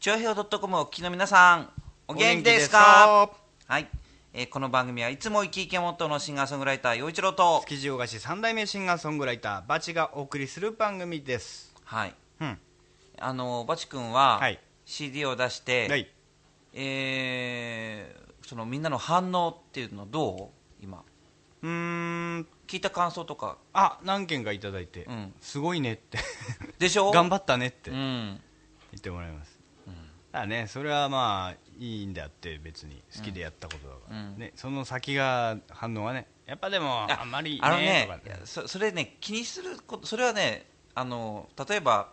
長平洋 .com をお聞きの皆さん、お元気ですか？はい、えーこの番組はいつも生き生きをモットーのシンガーソングライター、陽一郎と、築地大菓子三代目シンガーソングライターバチがお送りする番組です。はい、うん。あのバチ君は、はい。CD を出して、はい。えーそのみんなの反応っていうのどう？今。うーん。聞いた感想とか。あ何件かいただいて、うん。すごいねって。でしょ？頑張ったねって。う言んってもらいます、だからね。それはまあいいんだって別に好きでやったことだから、うん。ね、その先が反応はねやっぱでもあんまりねあのねそそれね気にすることそれはねあの例えば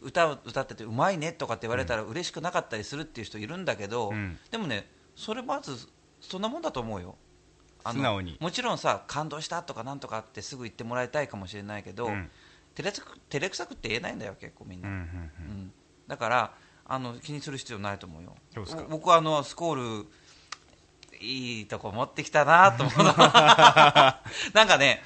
歌を歌っててうまいねとかって言われたら嬉しくなかったりするっていう人いるんだけど、うん。でもねそれまずそんなもんだと思うよ。素直に。もちろんさ感動したとかなんとかってすぐ言ってもらいたいかもしれないけど、うん。照れつく照れくさくって言えないんだよ結構みんな、うんうん。うん。だからあの気にする必要ないと思うよ。僕はあのスコールいいとこ持ってきたなと思うの。なんかね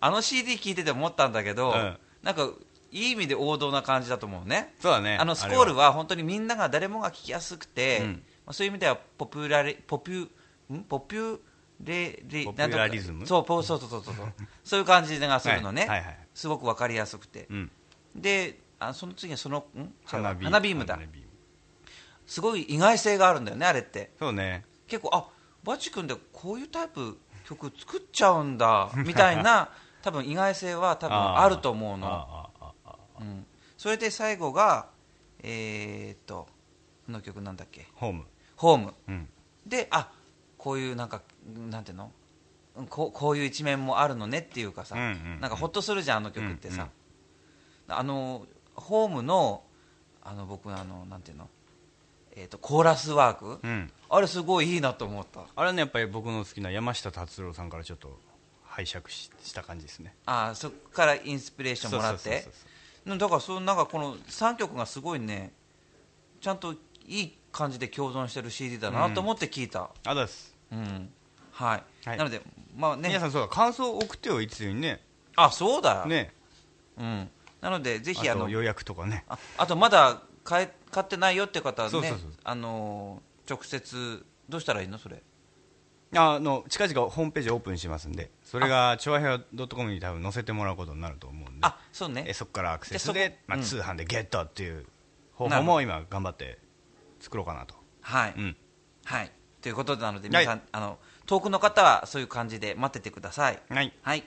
あの CD 聴いてて思ったんだけど、うん。なんかいい意味で王道な感じだと思うね。そうだね。あのスコールは本当にみんなが誰もが聴きやすくて、うん。まあ、そういう意味ではポピュラリポピュん？ポピュレレポピュラリズム？そうポそうそうそうそうそう。いう感じがするのね、はいはいはい。すごくわかりやすくて、うん。であその次はそのん？花ビーム。だすごい意外性があるんだよねあれって。そうね。結構あバチ君でこういうタイプ曲作っちゃうんだ みたいな多分意外性は多分あると思うの、うん、それで最後がえー、っとこの曲なんだっけ？ホーム。ホーム。うん。であこういうなんかなんていうの？うんこうこういう一面もあるのねっていうかさ、うんうんうん。なんかほっとするじゃんあの曲ってさ、あのホームのあの僕あのなんていうの、えー、とコーラスワーク、うん。あれすごいいいなと思った。あれはねやっぱり僕の好きな山下達郎さんからちょっと拝借しした感じですね。あそこからインスピレーションもらって？だからそうなんかこの3曲がすごいねちゃんといい感じで共存してる CD だなと思って聞いた、あざっす。うん。はい、はい。なのでまあね。皆さんそうだ。感想を送ってよいつにね。あそうだ、ね。うん、なのでぜあひあのと予約とかね。ああとまだ買え買ってないよって方はねあのー直接どうしたらいいのそれ？あの近々ホームページオープンしますんでそれが調和平和 .com に多分載せてもらうことになると思うんで。あそうね。えそこからアクセスででまあ、通販でゲットっていう方法も今頑張って作ろうかなと。はい、うん。はい。ということなのではい。皆さん、あの遠くの方はそういう感じで待っててください。はい。はい、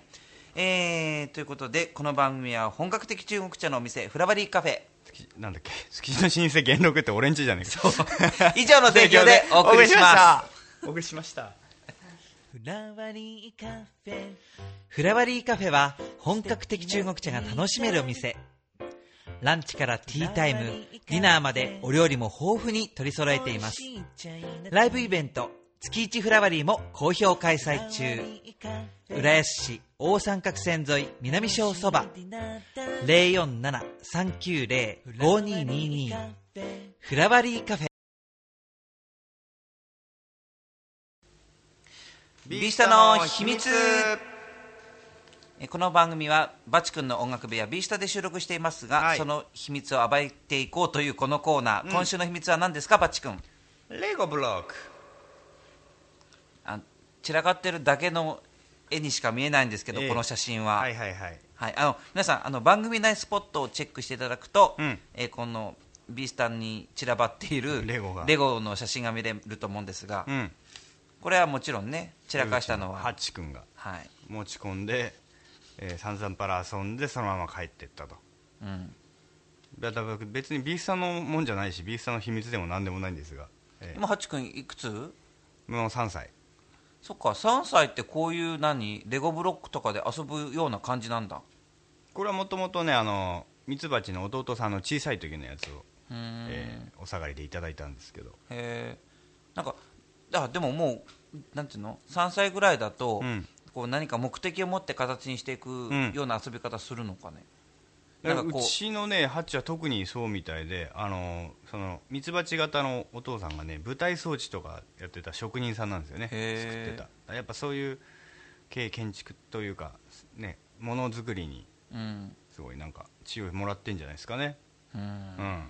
えー、ということでこの番組は本格的中国茶のお店フラバリーカフェなんだっけ？築地の老舗元禄ってオレンジじゃねえか。以上の提供でお送りします。お送りしました。フラワリーカフェ。フラワリーカフェは本格的中国茶が楽しめるお店。ランチからティータイムディナーまでお料理も豊富に取り揃えています。ライブイベント月一フラワリーも好評開催中。浦安市大三角線沿い南小そば。047-390-5222フラワリーカフェ。ビースタの秘密。えこの番組はバチ君の音楽部屋ビースタで収録していますが、はい。その秘密を暴いていこうというこのコーナー、今週の秘密は何ですかバチ君？レゴブロック。あ散らかってるだけの絵にしか見えないんですけど、ええ。この写真は、はいはいはい。はい、あの皆さんあの番組内スポットをチェックしていただくと、うん。えーこのビースタに散らばっているレゴが。の写真が見れると思うんですが、うん。これはもちろんね散らかしたのは、ハッチ君がはい。持ち込んで、えー、散々パラ遊んでそのまま帰っていったと。うん、だから別にビースタのもんじゃないしビースタの秘密でも何でもないんですが、え今ハチ君いくつ？ーもう3歳そっか3歳ってこういう何レゴブロックとかで遊ぶような感じなんだ。これはもともとねあのミツバチの弟さんの小さい時のやつを、えーお下がりでいただいたんですけど。へえなんかあでももうなんていうの？3歳ぐらいだと、うん。こう何か目的を持って形にしていくん。ような遊び方するのかね、なうんかこう。ちのねハッチは特にそうみたいであのそのミツバチ型のお父さんがね舞台装置とかやってた職人さんなんですよね。作ってた。やっぱそういう経建築というかねものづくりにうん。すごいなんか知恵をもらってんじゃないですかね。うん。うん。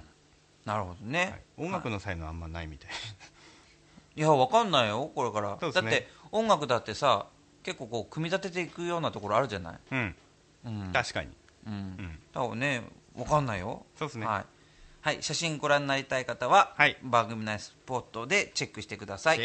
なるほどね、はい。音楽の才能あんまないみたい。い。やわかんないよこれから、ね。だって音楽だってさ結構こう組み立てていくようなところあるじゃない、うん。うん。確かにうん。うん。だからねわかんないよ。そうですね。はい、はい、写真ご覧になりたい方は、はい。番組内スポットでチェックしてください、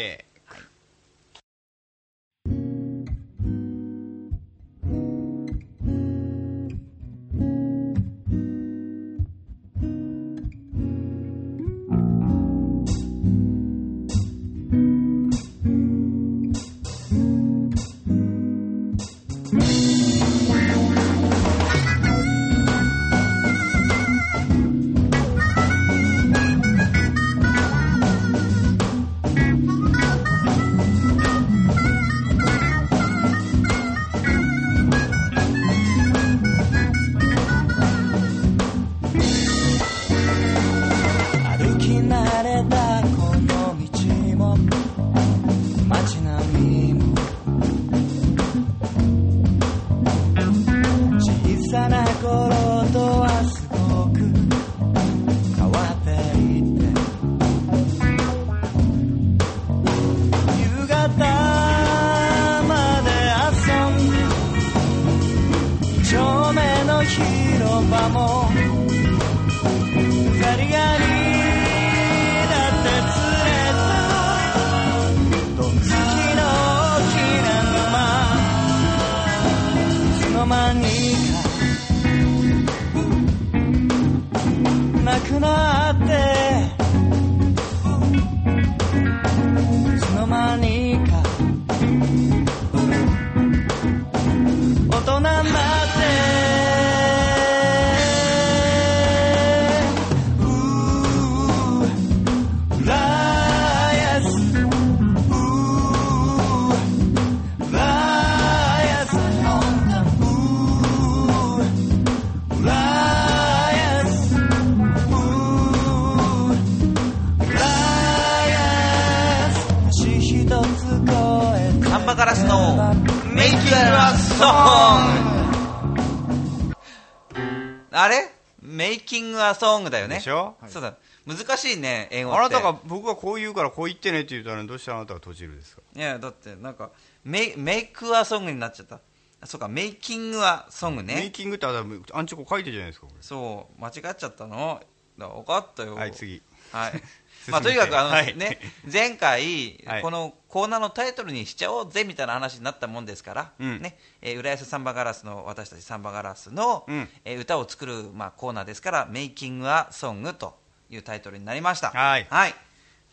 キングアソングだよね。でしょ？そうだ。難しいね英語って。あなたが僕がこう言うからこう言ってねって言ったのにどうしてあなたが閉じるんですか？いやだってなんかメイメイクアソングになっちゃった。あそうかメイキングアソングね。メイキングってあアンチョコ書いてるじゃないですかこそう間違っちゃったの。だ分かったよ。れはい次。はい まあ、とにかくあの、はい。ね、前回、はい。このコーナーのタイトルにしちゃおうぜみたいな話になったもんですから、うん。ねえー浦安サンバガラスの私たちサンバガラスの、うん。えー歌を作る、まあ、コーナーですから「メイキング・ア・ソング」というタイトルになりました。はい。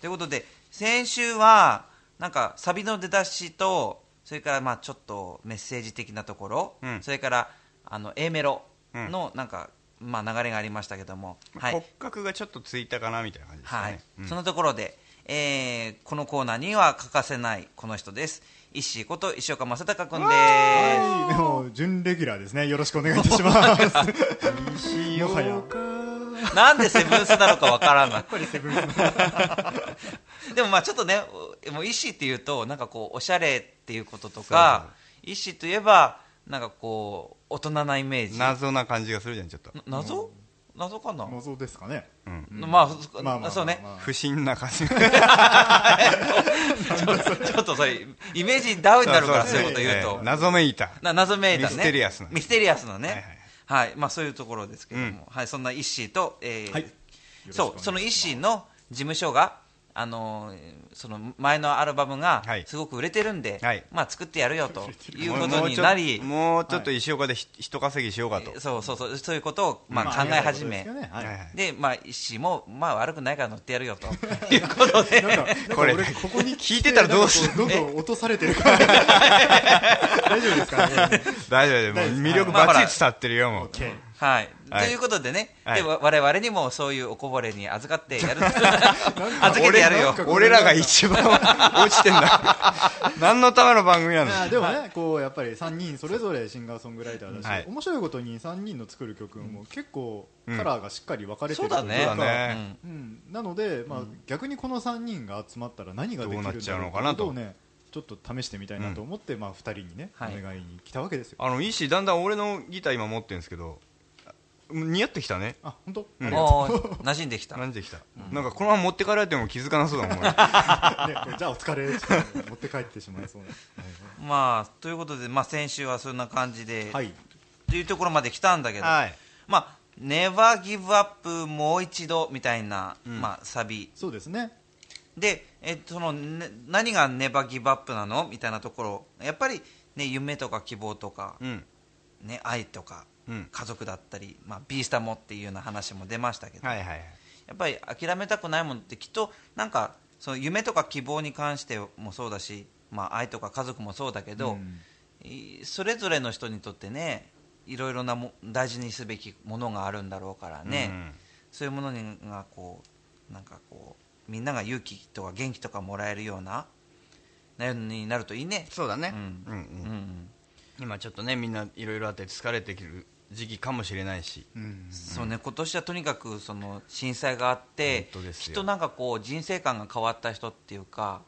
ということで先週はなんかサビの出だしとそれからまあちょっとメッセージ的なところ、うん。それからあの A メロのなんか、まあ、流れがありましたけども、はい。骨格がちょっとついたかなみたいな感じですかはい。ね、うん。そのところで、えーこのコーナーには欠かせないこの人です石井こと石岡正隆君ではい、でも準レギュラーですね。よろしくお願いいたします。石岡すなんでセブンスなのかわからない。これセブンスのでもまあちょっとねおもう石井っていうとなんかこうおしゃれっていうこととか石井といえばなんかこう大人なイメージ。謎な感じがするじゃんちょっと。な謎？謎かな、謎ですかね。うん。まあ、そまあまあそうね、不審な感じ。ちょっとそれイメージダウンになるからそういうこと言うと、ええ。謎めいた。な謎めいたね。ミステリアスな。ミステリアスなね。はいはいはい、まあそういうところですけども、うん。はいそんなイッシーと、えーはい。そうそのイッシーの事務所があのーその前のアルバムがはい。すごく売れてるんで、はい。まあ作ってやるよと いうこもとうちょになり、もうちょっと石岡でひ人稼ぎしようかと。そうそうそうそういうことをまあま考え始め、でまあイッシーもまあ悪くないから乗ってやるよと。いうことで。これ俺ここに聞いてたらどうする？どんどん落とされてるから。大丈夫ですかね？大丈夫でもう魅力バッチリ伝わってるよもう。はいということでね、はい。でわ我々にもそういうおこぼれに預かってやる。預けてやるよ俺らが一番 落ちてんだ。何のための番組なの？まあでもね、こうやっぱり3人それぞれシンガーソングライターだし、はい。面白いことに3人の作る曲も結構カラーがしっかり分かれてるそうだね。そうだね。うん、なので、まあ逆にこの3人が集まったら何ができるんだろうどうなっちゃうのかなと。ってことをねちょっと試してみたいなと思って、まあ、2人にね、はいお願いに来たわけですよ。あのいいしだんだん俺のギター今持ってるんですけど似合ってきたねあ本当、うん。あ馴染ん。できたなん。できた、なん。かこのまま持ってかれても気づかなそうだもん、ね、じゃあお疲れ持って帰ってしまいそうなまあということで、まあ、先週はそん。な感じで、はい、というところまで来たん。だけど、はいまあ「Never Give Up もう一度」みたいな、うん。まあ、サビそうですねで、えっとそのね何が「Never Give Up」なのみたいなところやっぱり、ね、夢とか希望とか、うん。ね、愛とか家族だったり、まあ、ビースタもっていうような話も出ましたけど、はいはいはい。やっぱり諦めたくないものってきっとなんかその夢とか希望に関してもそうだし、まあ、愛とか家族もそうだけど、うん。いそれぞれの人にとってねいろいろなも大事にすべきものがあるんだろうからね、そういうものにがこうなんかこうみんなが勇気とか元気とかもらえるようななになるといいね。そうだね、うん。うんうん。うんうん。今ちょっとねみんないろいろあって疲れてくる時期かもしれないし。うん。そうね、今年はとにかくその震災があってきっとなんかこう人生観が変わった人っていうか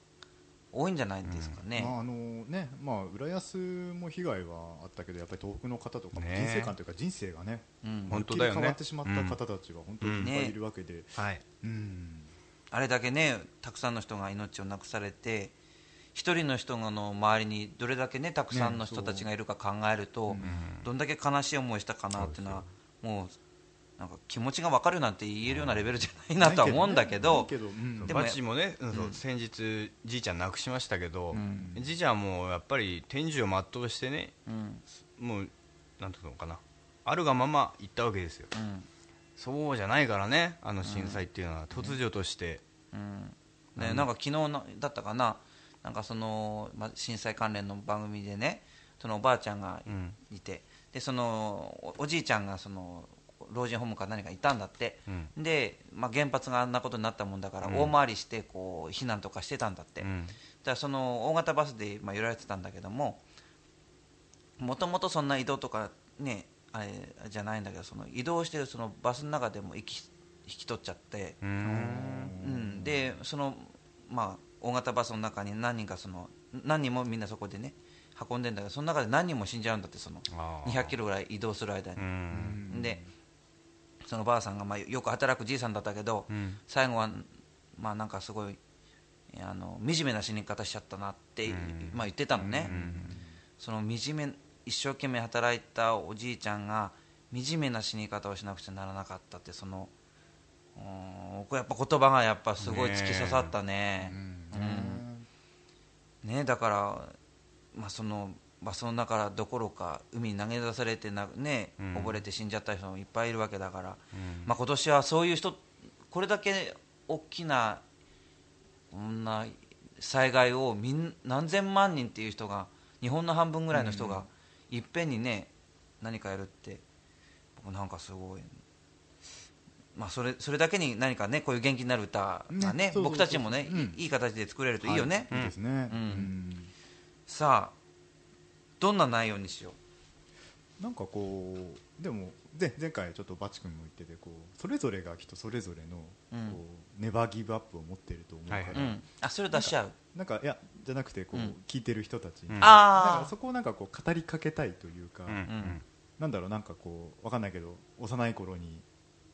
多いんじゃないですかね。まああのねまあ、浦安も被害はあったけどやっぱり東北の方とかもね。人生観というか人生がねうん。本当だよね。変わってしまった方たちが本当にいっぱいいるわけで、はいうん。あれだけねたくさんの人が命をなくされて一人の人の周りにどれだけねたくさんの人たちがいるか考えると、どんだけ悲しい思いしたかなっていうのはもうなんか気持ちが分かるなんて言えるようなレベルじゃないなとは思うんだけどないけどうん。でもバチもね、うんそう先日じいちゃん亡くしましたけど、ん。じいちゃんもやっぱり天寿を全うしてねうん。もうなんていうのかなあるがまま行ったわけですよ。うん。そうじゃないからねあの震災っていうのは突如として、うん。ね、なんか昨日のだったかななんかその、まあ、震災関連の番組でねそのおばあちゃんがうん。いて、でそのおおじいちゃんがその老人ホームか何かいたんだって、うん。で、まあ、原発があんなことになったもんだから、うん。大回りしてこう避難とかしてたんだって、うん。だその大型バスで、まあ、揺られてたんだけどももともとそんな移動とかねあれじゃないんだけどその移動してるそのバスの中でも息引き取っちゃって、うーん。うん、でその、まあ、大型バスの中に何人かその何人もみんなそこでね運んでんだけどその中で何人も死んじゃうんだってそのあー。200キロぐらい移動する間にう、ん。でそのばあさんが、まあ、よく働くじいさんだったけど、うん。最後はまあなんかすごいあの惨めな死に方しちゃったなって、うん。まあ、言ってたのね、その惨め一生懸命働いたおじいちゃんが惨めな死に方をしなくちゃならなかったってそのうん。僕やっぱ言葉がやっぱすごい突き刺さったね。うん。ねだから、まあ、そのバスの中どころか海に投げ出されてな、ねうん。溺れて死んじゃった人もいっぱいいるわけだから、うん。まあ、今年はそういう人これだけ大きなこんな災害をみん何千万人っていう人が日本の半分ぐらいの人がいっぺんにね何かやるって僕なんかすごい、まあ、それそれだけに何かねこういう元気になる歌がねねそうそうそう。僕たちもね、うん。いいい形で作れるとい。いよね、はいいいですね、うん。さあどんな内容にしよなんかこうでもで前回ちょっとバチ君も言っててこうそれぞれが人それぞれのうん。こう、ネバーギブアップを持っていると思うから、はう、うん、あそれ出しちゃう？なんかいやじゃなくてこう、うん。聞いてる人たちに、あかそこをなんかこう語りかけたいというか、うん。うん。なんだろうなんかこうわかんないけど幼い頃に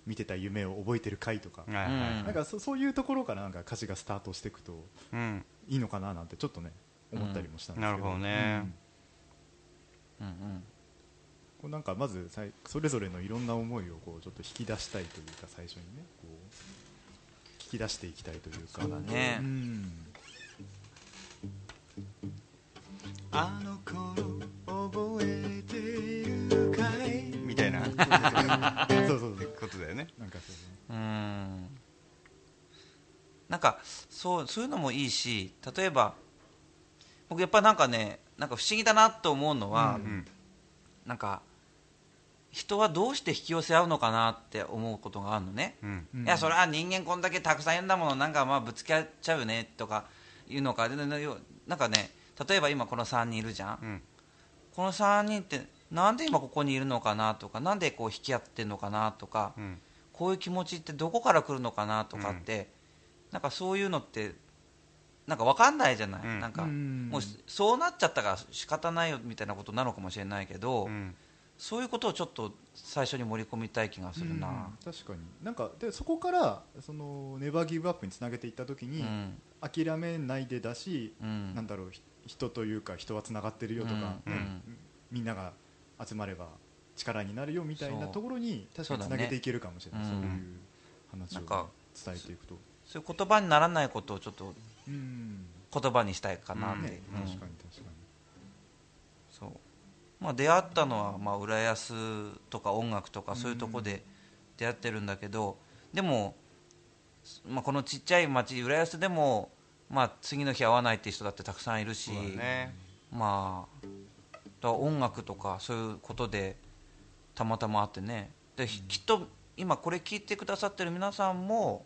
見てた夢を覚えてる回とか、なんかそそういうところからなんか歌詞がスタートしていくとうん。いいのかななんてちょっとね思ったりもしたんですけど、うん。なるほどね。うん。うんこうなんかまずさいそれぞれのいろんな思いをこうちょっと引き出したいというか最初にねこう聞き出していきたいというか。そうだね。ん。あの頃覚えているかい そうそうそう。ことだよね。なんかそう。ねうん。なんかそうそういうのもいいし例えば僕やっぱなんかねなんか不思議だなと思うのは、うんなんか人はどうして引き寄せ合うのかなって思うことがあるのね、うん。うんいやそれは人間こんだけたくさんいるんだものなんかまあぶつけ合っちゃうねとかいうのかなんかね例えば今この3人いるじゃん、うん。この3人ってなんで今ここにいるのかなとかなんでこう引き合ってるのかなとか、うん。こういう気持ちってどこから来るのかなとかって、なんかそういうのってなんか分かんないじゃない、うん。なんかうん。もうそうなっちゃったから仕方ないよみたいなことなのかもしれないけど、うん。そういうことをちょっと最初に盛り込みたい気がするな、うん。確かに。なんかでそこからそのネバーギブアップにつなげていった時に、うん。諦めないでだし、うん。なんだろうひ人というか人はつながってるよとか、うん。ねうん。みんなが集まれば力になるよみたいなところに確かにつなげていけるかもしれない。そう,、ね。いう話を伝えていくと。そういう言葉にならないことをちょっとうん。言葉にしたいかなって、ねうん。確かに確かそう。まあ、出会ったのは、まあ、浦安とか音楽とかそういうとこで出会ってるんだけど、でも、まあ、このちっちゃい町浦安でも、まあ、次の日会わないっていう人だってたくさんいるし、そうだね。まあ、だから音楽とかそういうことでたまたま会ってね。で、きっと今これ聞いてくださってる皆さんも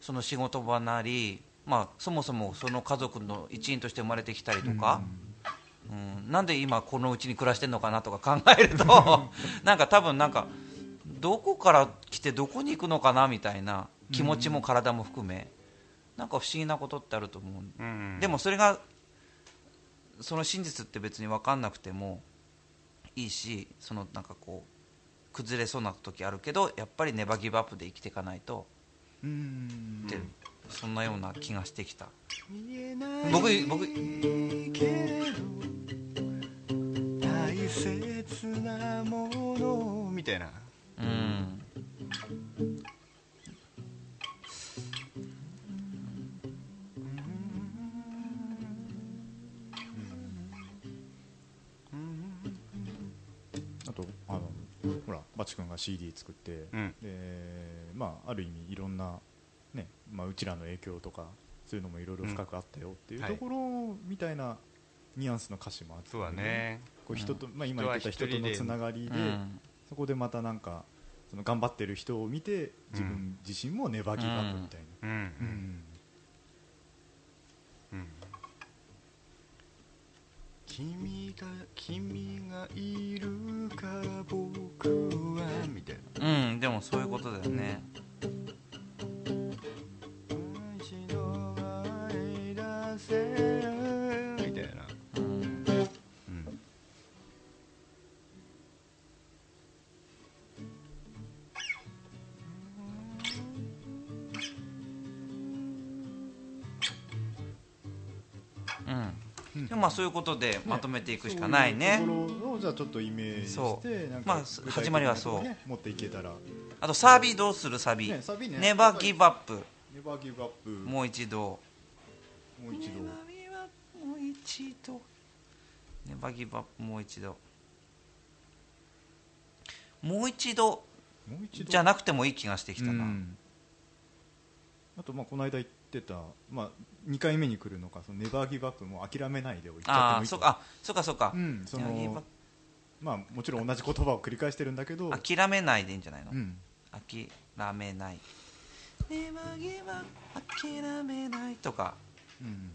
その仕事場なり、まあ、そもそもその家族の一員として生まれてきたりとか、うん、なんで今このうちに暮らしてるのかなとか考えると なんか多分なんかどこから来てどこに行くのかなみたいな気持ちも体も含めなんか不思議なことってあると思う、うん。でもそれがその真実って別に分かんなくてもいいしそのなんかこう崩れそうな時あるけどやっぱりネバギブアップで生きていかないとにうん。って、そんなような気がしてきた。僕僕大切なものみたいな。うんバチ君が CD 作って、うん。でまあ、ある意味いろんな、ねまあ、うちらの影響とかそういうのもいろいろ深くあったよっていううんところみたいなニュアンスの歌詞もあって、そうだね。こう人と、まあ、今言ってた人とのつながりで、うん。そこでまたなんかその頑張ってる人を見て自分自身もネバーギブアップみたいな、うんうんうん君が君がいるから僕はみたいな。うんでもそういうことだよね。一度前に出せまあそういうことでまとめていくしかないね。そういうところをじゃあちょっとイメージそしてまあ始まりはそう。持っていけたら。あとサビどうする？サビ、ねサビね。ネバーギブアップ。ネバーギブアップ。ももう一度。う一度。もう一度。ネバーギブアップもう一度もう一度。じゃなくてもいい気がしてきたな、うん。あとまあこの間言ってた、まあ、2回目に来るのかそのネバーギブアップも諦めないでを言っちゃってもいいと。ああそっか。あそっかそっか、うんそまあもちろん同じ言葉を繰り返してるんだけど。プ諦めないでいいんじゃないの、うん。諦めない。ネバーギブアップ諦めないとか。うん。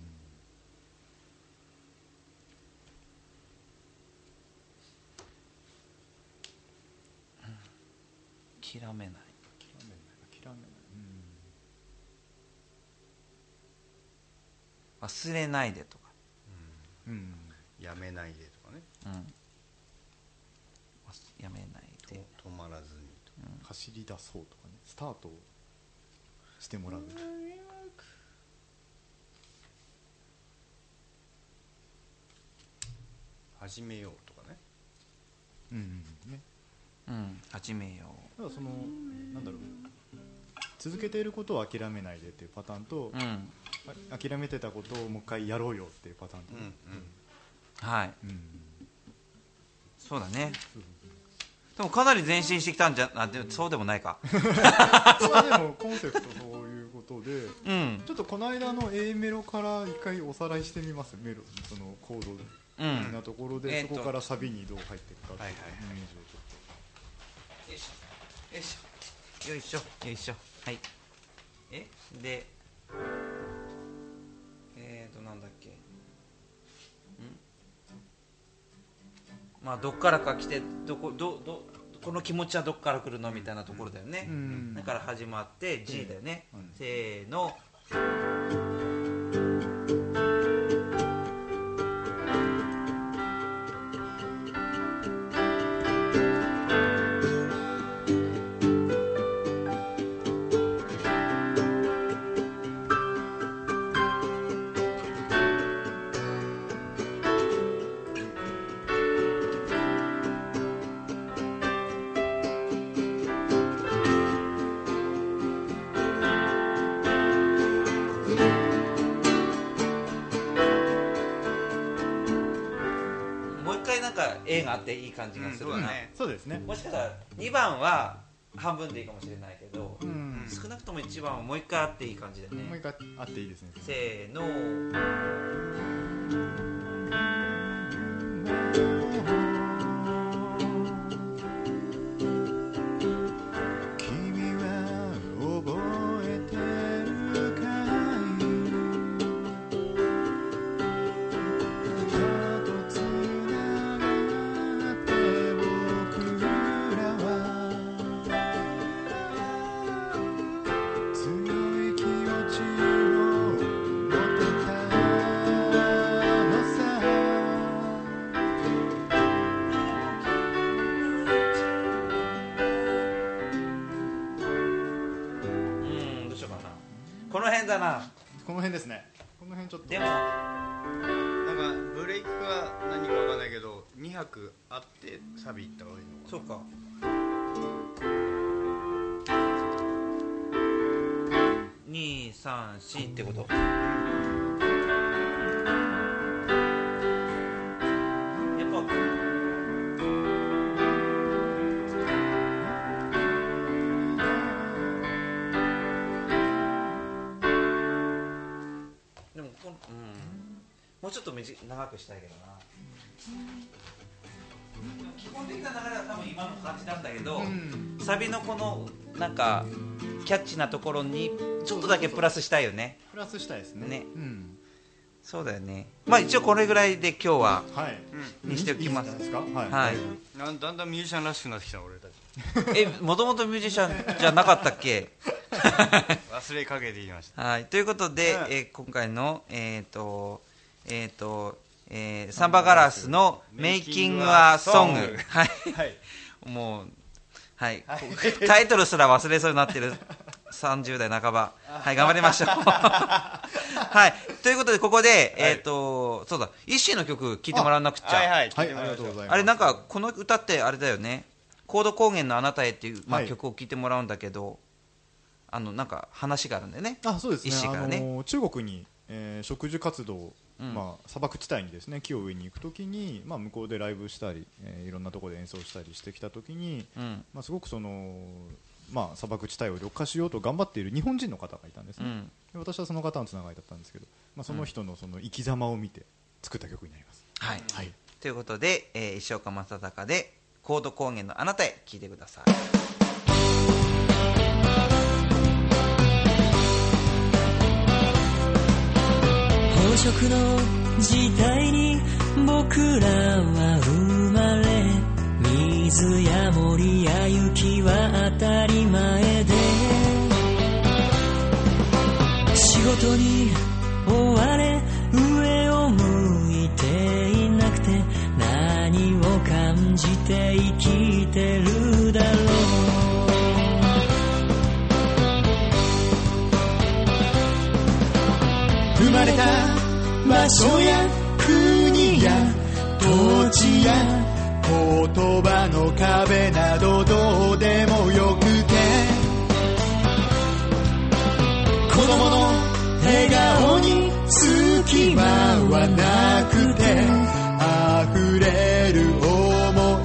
諦めない諦めない諦めない忘れないでとか、うん。うん。やめないでとかね。うん、忘やめないとで止まらずにと。走り出そうとかね。スタートしてもらう。始めようとかね。うん。うんね。うん。始めよただそのなんだろう続けていることを諦めないでっていうパターンとう、うん。あ諦めてたことをもう一回やろうよっていうパターンとね、うんうん。はい。うん。そうだね。でもかなり前進してきたんじゃあでもそうでもないか。それはでもコンセプトそういうことでうん。ちょっとこの間の A メロから一回おさらいしてみます？メロそのコードうん的なところで、えーとそこからサビにどう入っていくかっていうはいはいイメージをちょっと。よいしょよいしょ。よいしょ。よいしょはい。え？でえーとなんだっけ？ん？まあどっからか来てどこどどこの気持ちはどっから来るの？みたいなところだよね、うん。だから始まって G だよね、うんせーの感じがするな、うんね。そうですね。もしかしたら2番は半分でいいかもしれないけど、うん。少なくとも1番はもう一回あっていい感じでね。もう一回あっていいですね。せーのだな。この辺ですね。この辺ちょっと。でも。なんかブレイクは何かわかんないけど2拍あってサビいった方がいいのかそうか。234ってこと長くしたいけどな。基本的な流れは多分今の感じなんだけど、サビのこのなんかキャッチなところにちょっとだけプラスしたいよね。プラスしたいですね。ね。うん。そうだよね。まあ一応これぐらいで今日ははい。にしておきます。いいですか？はい。はい。だんだんミュージシャンらしくなってきた俺たち。えもともとミュージシャンじゃなかったっけ？忘れかけていました。はい。ということで、うんえー今回のえっ、とえっ、と、えーサンバガラスのメイキングアソング。はい。はい。もう、はい、タイトルすら忘れそうになってる。30代半ば、はい、頑張りましょう。はい、ということで、ここで、えっ、と、そうだ、イッシーの曲聴いてもらわなくちゃ。はいはい。はい。ありがとうございます。あれ、なんか、この歌ってあれだよね、コード高原のあなたへっていう、まあ、はい。曲を聴いてもらうんだけど、あの、なんか話があるんだよね。あそうですね。からね。あの中国に、えー植樹活動、うんまあ、砂漠地帯にですね木を植えに行くときに、まあ、向こうでライブしたり、えーいろんなところで演奏したりしてきたときに、うん。まあ、すごくその、まあ、砂漠地帯を緑化しようと頑張っている日本人の方がいたんですね、うん。で私はその方のつながりだったんですけど、まあ、その人のその生き様を見て作った曲になります、はい。はい、ということで、えー石岡正隆で、コード高原のあなたへ聴いてください。飽食の時代に僕らは生まれ水や森や雪は当たり前で仕事に追われ上を向いていなくて何を感じて生きてるだろう。生まれた場所や国や土地や言葉の壁などどうでもよくて子供の笑顔に隙間はなくて溢れる想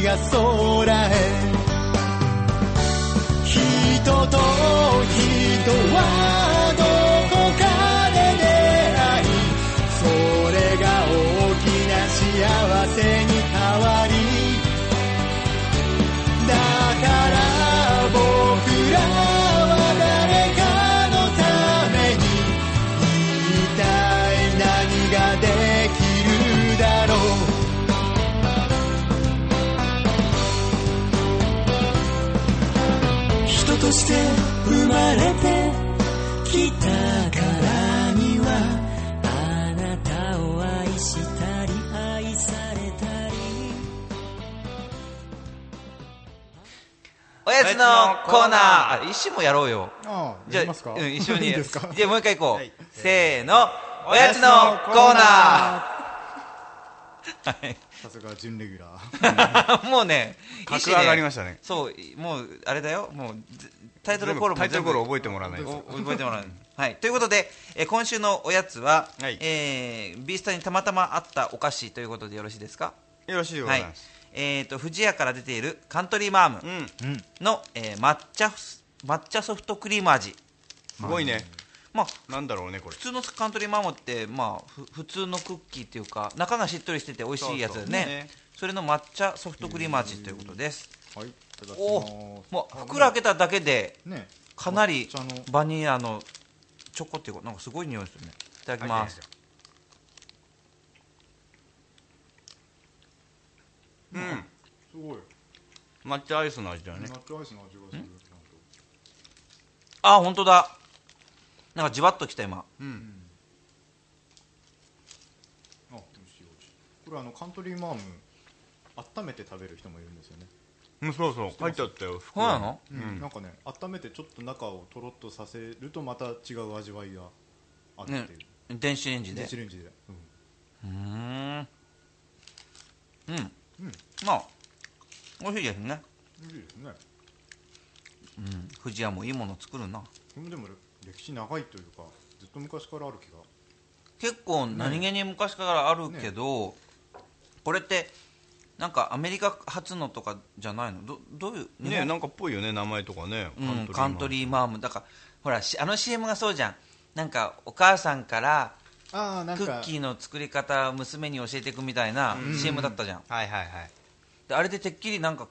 いが空へ。人と人はのコーナー。あ石もやろうよ。ああじゃあうん、一緒に。いいですか？じゃあもう一回行こう、はい。せーの。おやつのコーナー。さすが準レギュラー。もうね格上がりましたね。そうもうあれだよ。もうずタイトルコールもタイトルコール覚えてもらわない覚えてもらうはい。ということで、えー今週のおやつは、はい。えービースタにたまたまあったお菓子ということでよろしいですか？よろしいでごはいえー、と富士屋から出ているカントリーマームの、えー抹茶抹茶ソフトクリーム味。すごいね、まあなんだろうねこれ。普通のカントリーマームって、まあ、ふ普通のクッキーっていうか中がしっとりしてて美味しいやつだよね。ね。それの抹茶ソフトクリーム味ということです。はいいただきおもう袋開けただけでね。かなりバニラのチョコっていうかなんかすごい匂いですよね。いただきますうん。すごい。抹茶アイスの味だよね。抹茶アイスの味がする。あ本当だ。なんかじわっときた今。うん。あ美味しい美味しい。これあのカントリーマーム温めて食べる人もいるんですよね、うんそうそう。書いてあったよそうなの？うん。なんかね温めてちょっと中をとろっとさせるとまた違う味わいがあるっていう、電子レンジで。電子レンジで、うん。うん、うんまあ美味しいですね。いいですね。うん。富士屋もいいもの作るな。でも歴史長いというかずっと昔からある気が。結構何気に昔からあるけど、これってなんかアメリカ発のとかじゃないの？どどういうねなんかっぽいよね名前とかね、うん、カントーリーマーム。だからほらしあの CM がそうじゃん。なんかお母さんからああなんかクッキーの作り方を娘に教えていくみたいな CM だったじゃん、はいはいはいであれでてっきりなんか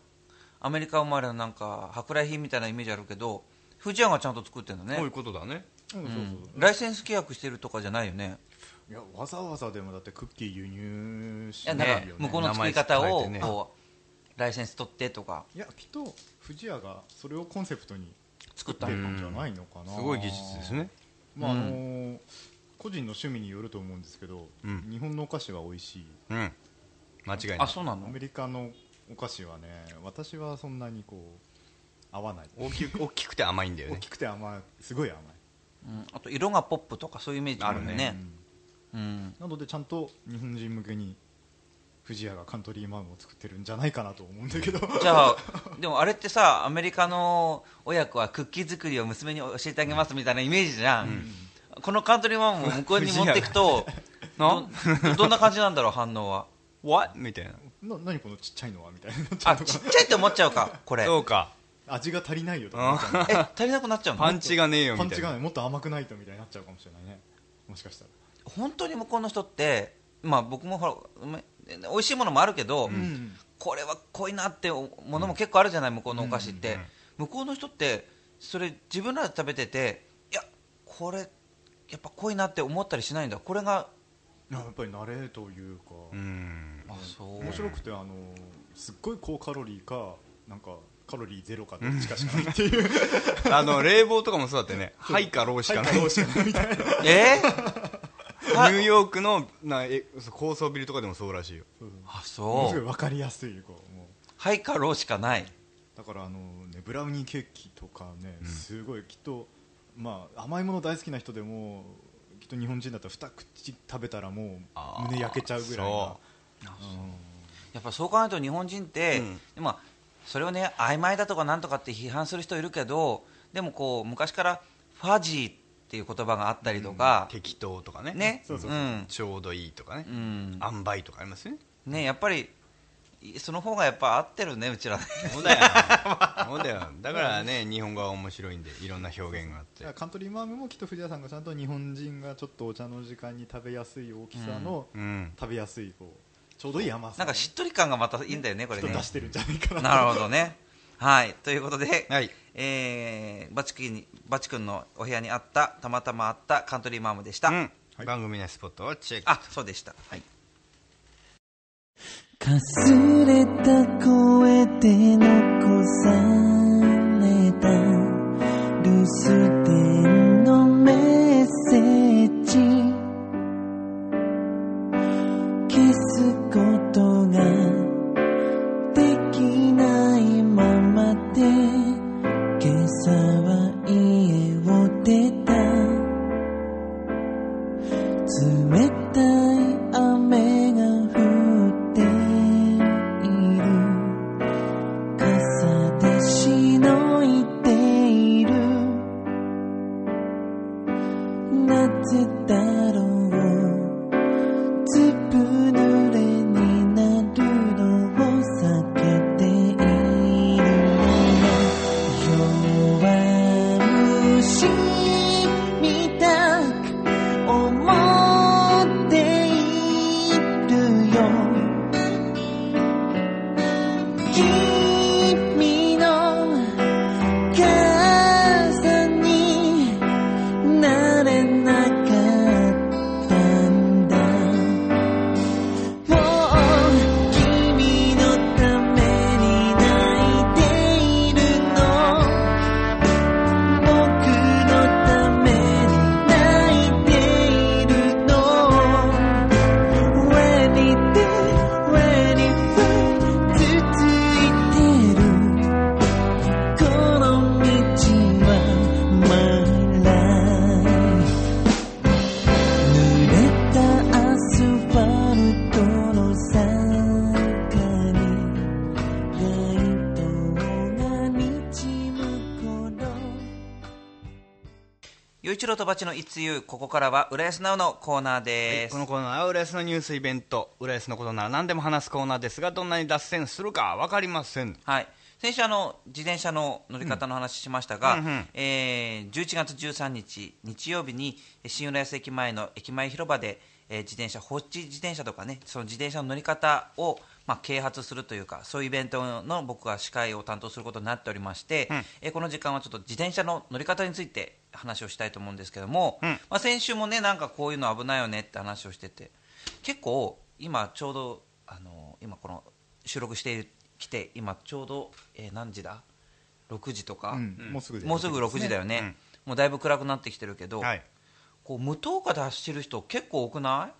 アメリカ生まれのなんか舶来品みたいなイメージあるけど富士屋がちゃんと作ってるんだね。こういうことだね。うんそうそうライセンス契約してるとかじゃないよね。いやわざわざでもだってクッキー輸入しいやなんかないよね。向こうの作り方を名前変えてね。こうライセンス取ってとか。いやきっと富士屋がそれをコンセプトに作ったんじゃないのかな、すごい技術ですね。まああのー個人の趣味によると思うんですけど、うん。日本のお菓子は美味しい。うん。間違いない。あそうなの？アメリカのお菓子はね私はそんなにこう合わない。大きく大きくて甘いんだよね。大きくて甘い。すごい甘い、うん、あと色がポップとかそういうイメージもあるよね。あるね。うん。なのでちゃんと日本人向けに富士屋がカントリーマームを作ってるんじゃないかなと思うんだけど。じゃあでもあれってさアメリカの親子はクッキー作りを娘に教えてあげますみたいなイメージじゃん、このカントリーマームを向こうに持っていくと どどんな感じなんだろう反応は？What? みたいなな何このちっちゃいのはみたいにな。っちゃあうとかちっちゃいって思っちゃうかこれ。そうか。味が足りないよとか。思っちゃうえ足りなくなっちゃうの？パンチがねえよみたいな。パンチがないもっと甘くないとみたいになっちゃうかもしれないね。もしかしたら。本当に向こうの人ってまあ僕もほら美味しいものもあるけど、うん。これは濃いなってものも結構あるじゃない向こうのお菓子って、うんうん向こうの人ってそれ自分らで食べてていやこれやっぱ濃いなって思ったりしないんだ。これがいややっぱり慣れというか、うん。あそう。面白くてあのすっごい高カロリーかなんかカロリーゼロかどっちかしかないっていう。あの冷房とかもそうだってね。ハイかローしかない。ハイかローしかないみたいな。え？ニューヨークのなえ高層ビルとかでもそうらしいよ。あそう。すごい分かりやすいこうもう。ハイかローしかない。だからあの、ね、ブラウニーケーキとかね、すごいきっと、まあ、甘いもの大好きな人でもきっと日本人だったら二口食べたらもう胸焼けちゃうぐらいな。そやっぱそう考えると日本人って、うん。でもそれをね曖昧だとかなんとかって批判する人いるけどでもこう昔からファジーっていう言葉があったりとか、適当とかね。ね。ちょうどいいとかね。うん。塩梅とかありますね。ねやっぱりその方がやっぱ合ってるねうちらね。そうだよ そうだよ。だからね日本語は面白いんでいろんな表現があって。カントリーマームもきっと藤谷さんがちゃんと日本人がちょっとお茶の時間に食べやすい大きさの、うん。食べやすいこうちょうどいい甘さなんかしっとり感がまたいいんだよねこれね。出してるんじゃないかな。なるほどね。はい。ということで、はい。えーバチ君にバチ君のお部屋にあったたまたまあったカントリーマームでした、うん。はい番組内スポットをチェック。あそうでした。はいかすれた声で残された留守電のメッセージ消すことができないままで郎とバチのいつゆここからは浦安直のコーナーです、このコーナーは浦安のニュースイベント浦安のことなら何でも話すコーナーですがどんなに脱線するか分かりません。はい、先週あの自転車の乗り方の話しましたが、うんうん。えー11月13日日曜日にえー新浦安駅前の駅前広場で、えー自転車放置自転車とかねその自転車の乗り方をまあ、啓発するというかそういうイベントの僕が司会を担当することになっておりまして、うん。えーこの時間はちょっと自転車の乗り方について話をしたいと思うんですけども、うん。まあ、先週もねなんかこういうの危ないよねって話をしてて結構今ちょうどあの今この収録してきて今ちょうど、えー何時だ？6時とか、うん。もうすぐでもうすぐ6時だよね、うん。もうだいぶ暗くなってきてるけど、はい。こう無灯火で走る人結構多くな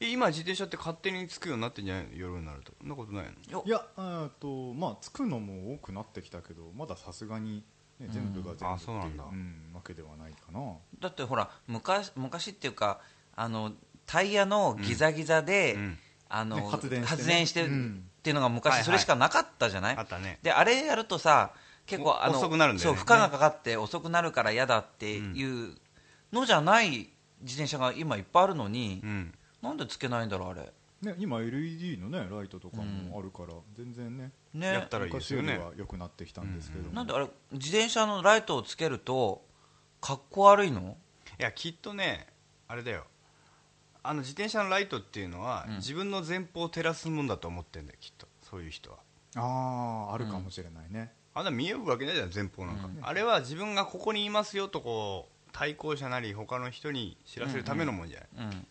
え今自転車って勝手につくようになってんじゃない？の夜になると。そんなことないの？いやえーとまあつくのも多くなってきたけどまださすがに、ね、全部が全部あっていうそうなんだ。うんわけではないかな。だってほら昔昔っていうかあのタイヤのギザギザで、うん。あのね発電してね。してるうん。っていうのがはいはい。昔それしかなかったじゃない、あったね。であれやるとさ結構おあの遅くなるんだよね。そう負荷がかかって遅くなるから嫌だっていうのじゃない自転車が今いっぱいあるのに、うん。なんでつけないんだろうあれね、今 LED の、ね、ライトとかもあるから、全然ねね。やったらいいです昔よねは。良くなってきたんですけども、なんであれ自転車のライトをつけるとかっこ悪いの？いやきっとねあれだよ。あの自転車のライトっていうのは、うん。自分の前方を照らすもんだと思ってんだよきっと。そういう人は。あああるかもしれないね、あんな見えるわけないじゃん前方なんか、うん。あれは自分がここにいますよとこう対向車なり他の人に知らせるためのもんじゃない、うん。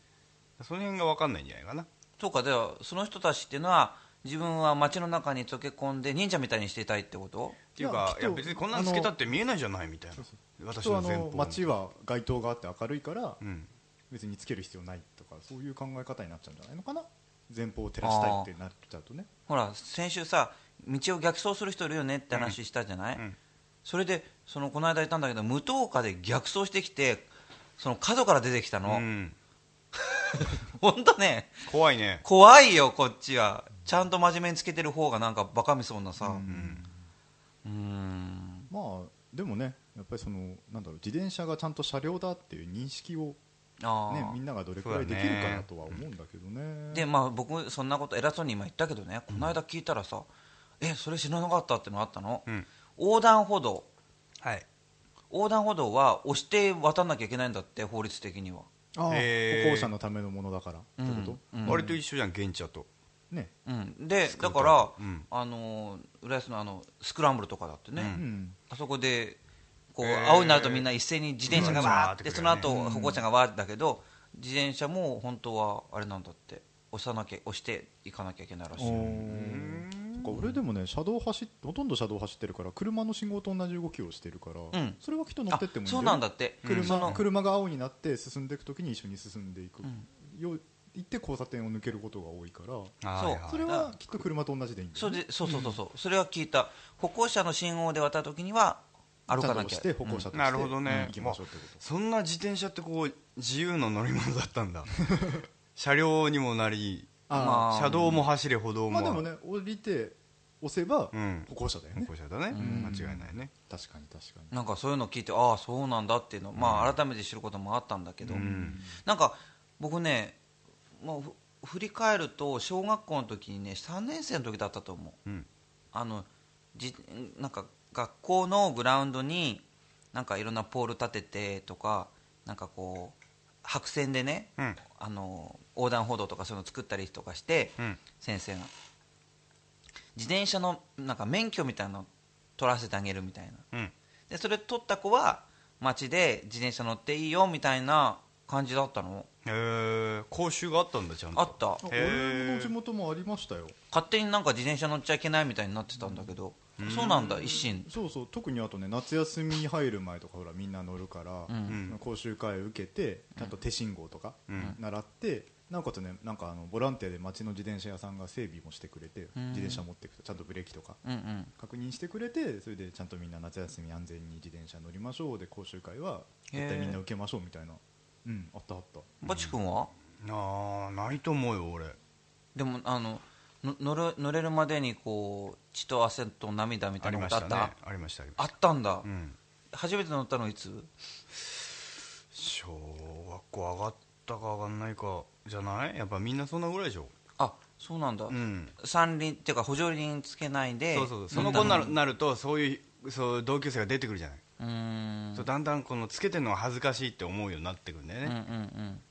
その辺が分かんないんじゃないかなそうかではその人たちっていうのは自分は街の中に溶け込んで忍者みたいにしていたいってこと？っていうかいや別にこんなのつけたって見えないじゃないみたいな。私の前方の街は街灯があって明るいからうん。別につける必要ないとかそういう考え方になっちゃうんじゃないのかな？前方を照らしたいってなっちゃうとね。ほら先週さ道を逆走する人いるよねって話したじゃない、うん。それでそのこの間いたんだけど無灯火で逆走してきてその角から出てきたの、うん 本当ね。怖いね。怖いよこっちは。ちゃんと真面目につけてる方がなんかバカみそうなさ。うん。うーん。まあでもねやっぱりそのなんだろう自転車がちゃんと車両だっていう認識を、あね、みーんながどれくらいできるかなとは思うんだけどね。でまあ僕そんなこと偉そうに今言ったけどね。この間聞いたらさ、えそれ知らなかったってのあったの、うん。横断歩道。はい。横断歩道は押して渡んなきゃいけないんだって法律的には、歩行者のためのものだから。ってこと、うん割と一緒じゃん現茶と。ね。うん、でだから、うん。あの浦安のあのスクランブルとかだってね、あそこでこう、青になるとみんな一斉に自転車がうんわーって、うんその後歩行者がわーだけど自転車も本当はあれなんだって。押さなきゃ押していかなきゃいけないらしい、か俺でもね車道走っほとんど車道走ってるから車の信号と同じ動きをしてるから、うん。それはきっと乗ってってもいいあそうなんだって、車車が青になって進んでいくときに一緒に進んでいく、よ行って交差点を抜けることが多いからそう。それはきっと車と同じでいいんだよね。それでそうそうそうそう、それは聞いた。歩行者の信号で渡るときには歩かなきゃ。して歩行者として、なるほどね。行きましょうってこと。そんな自転車ってこう自由の乗り物だったんだ。車両にもなりあまあ車道も走れ歩道も。まあでもね降りて押せばうん。歩行者だよ歩ね、行者だね。ん。間違いないね。確かに確かに。なんかそういうの聞いてああそうなんだっていうの、まあ改めて知ることもあったんだけど、うん。なんか僕ねもうふ振り返ると小学校の時にね3年生の時だったと思う。うん。あのじなんか学校のグラウンドになんかいろんなポール立ててとかなんかこう白線でねうん。あの横断歩道とかそういうの作ったりとかして、うん。先生が。自転車のなんか免許みたいなの取らせてあげるみたいな。うん。でそれ取った子は街で自転車乗っていいよみたいな感じだったの。へえ講習があったんだちゃんと。あった。俺の地元もありましたよ。勝手になんか自転車乗っちゃいけないみたいになってたんだけど、そうなんだ一心。そうそう。特にあとね夏休みに入る前とかほらみんな乗るから、うん。うん講習会を受けてちゃんと手信号とかうん。習って、なおかつねなんかあのボランティアで町の自転車屋さんが整備もしてくれて、うん。自転車持っていくとちゃんとブレーキとか確認してくれてそれでちゃんとみんな夏休み安全に自転車乗りましょう。で講習会は絶対みんな受けましょうみたいな。うんあったあった。バチ君は？ああないと思うよ俺。でもあのの乗る乗れるまでにこう血と汗と涙みたいなことあった？ましたね。ありましたあったんだ、たうん。初めて乗ったのいつ？小学校上がったか上がんないかじゃない？やっぱみんなそんなぐらいでしょ。あそうなんだ、うん。三輪っていうか補助輪つけないで？そうそうそう。その子になるなるとそういうそう同級生が出てくるじゃない、うーん。そうだんだんこのつけてるのが恥ずかしいって思うようになってくるんだようんうんね、うん。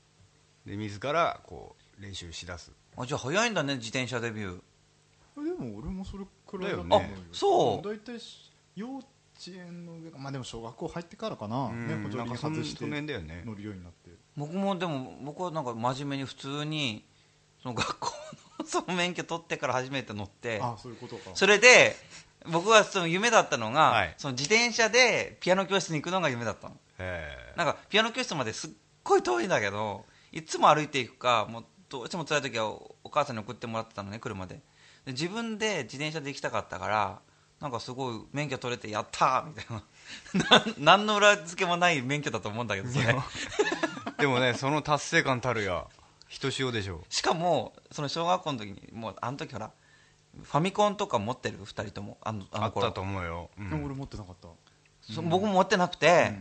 で自らこう練習しだすあじゃあ早いんだね自転車デビュー。でも俺もそれくらいだと思だよね。うよあそう。大体幼稚園の上かまあでも小学校入ってからかな、うんね補助輪外して乗るようになって。僕もでも僕はなんか真面目に普通にその学校のその免許取ってから初めて乗ってあそういうことか。それで僕はその夢だったのが、はい。その自転車でピアノ教室に行くのが夢だったの。へなんかピアノ教室まですっごい遠いんだけどいつも歩いていくかもうどうしても辛い時はおお母さんに送ってもらってたのね車で。で自分で自転車で行きたかったからなんかすごい免許取れてやったーみたいな。なん何の裏付けもない免許だと思うんだけどそれ。え でもねその達成感たるや。ひとしおでしょ。しかもその小学校の時にもうあの時ほらファミコンとか持ってる？2人とも。あのあの頃。あったと思うよ、うん。でも俺持ってなかった。そ僕も持ってなくて、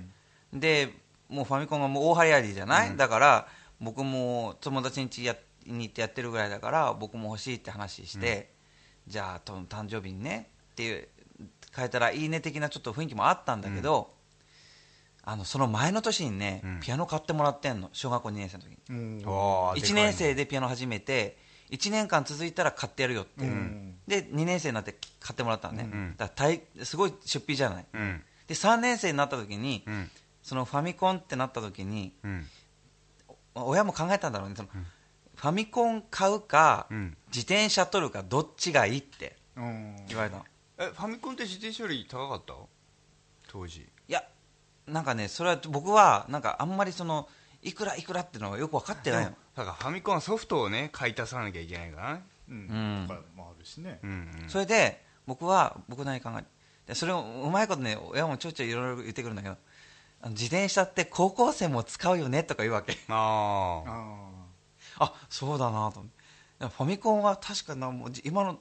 でもうファミコンがもう大流行りじゃない、だから僕も友達にやに行ってやってるぐらいだから僕も欲しいって話して、じゃあと誕生日にねっていう変えたらいいね的なちょっと雰囲気もあったんだけど、あのその前の年にね、うん。ピアノ買ってもらってんの。小学校2年生の時に。うん。あー1年生でピアノ始めて1年間続いたら買ってやるよって、ん。で2年生になって買ってもらったのね、うんだから大すごい出費じゃない、うん。で3年生になった時に、うん。そのファミコンってなった時にうん親も考えたんだろうね。その、ファミコン買うか、うん。自転車取るかどっちがいいってうん。言われたの。えファミコンって自転車より高かった？当時。いやなんかねそれは僕はなんかあんまりそのいくらいくらっていうのがよく分かってないの。だからファミコンはソフトをね買い足さなきゃいけないからね。うん。うん。とかもあるしね。うんうん。それで僕は僕なりに考えてでそれをうまいことね親もちょいちょいいろいろ言ってくるんだけど自転車って高校生も使うよねとか言うわけ。ああそうだなと。思っていやファミコンは確かなもうじ今の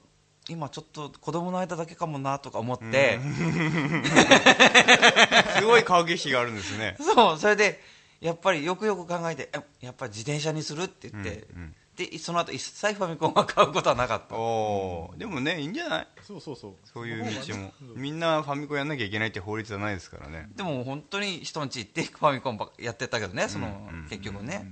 今ちょっと子供の間だけかもなとか思って、すごい顔劇があるんですね。そうそれでやっぱりよくよく考えてえやっぱり自転車にするって言って、うんうんでその後一切ファミコンは買うことはなかった。おおでもねいいんじゃない？ーそうそうそう。そういう道も。みんなファミコンやんなきゃいけないって法律はないですからね。でも本当に人んち行ってファミコンばっかやってたけどねその、結局ね、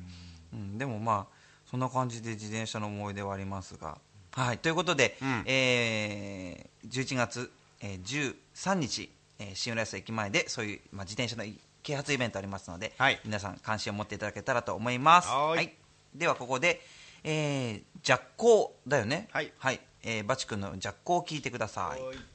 うん。でもまあそんな感じで自転車の思い出はありますが。はい。ということで、うん。えー11月、えー13日、えー新浦安駅前でそういう、まあ、自転車の啓発イベントありますので、はい。皆さん関心を持っていただけたらと思います。はーい。ではここで、えー、ジャッコだよね。はい。はい、えーバチ君のジャッコを聞いてください。い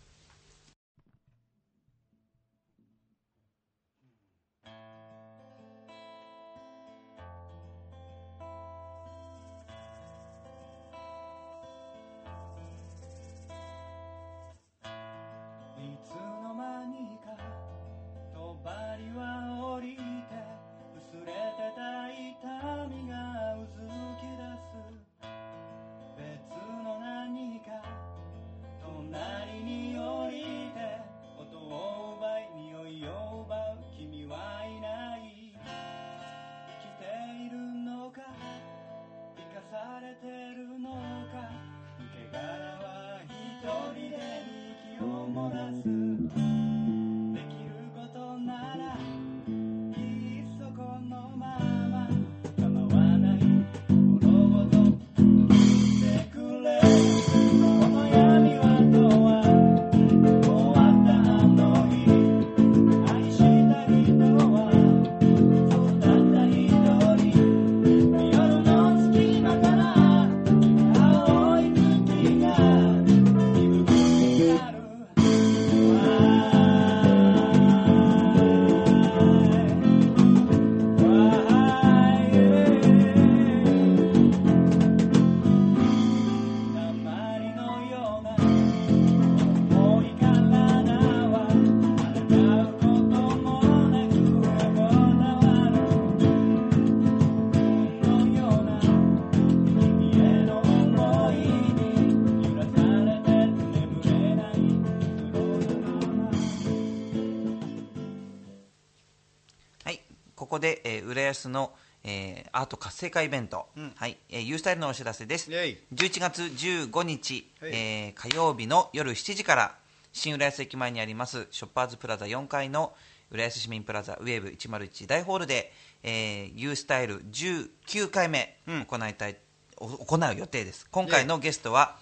で、えー浦安の、えーアート活性化イベント、うん。はい。えー、ユースタイルのお知らせです。イェイ。11月15日、はい。えー火曜日の夜7時から新浦安駅前にありますショッパーズプラザ4階の浦安市民プラザウェーブ101大ホールで、えー、ユースタイル19回目うん。行いたい、お行う予定です。今回のゲストは、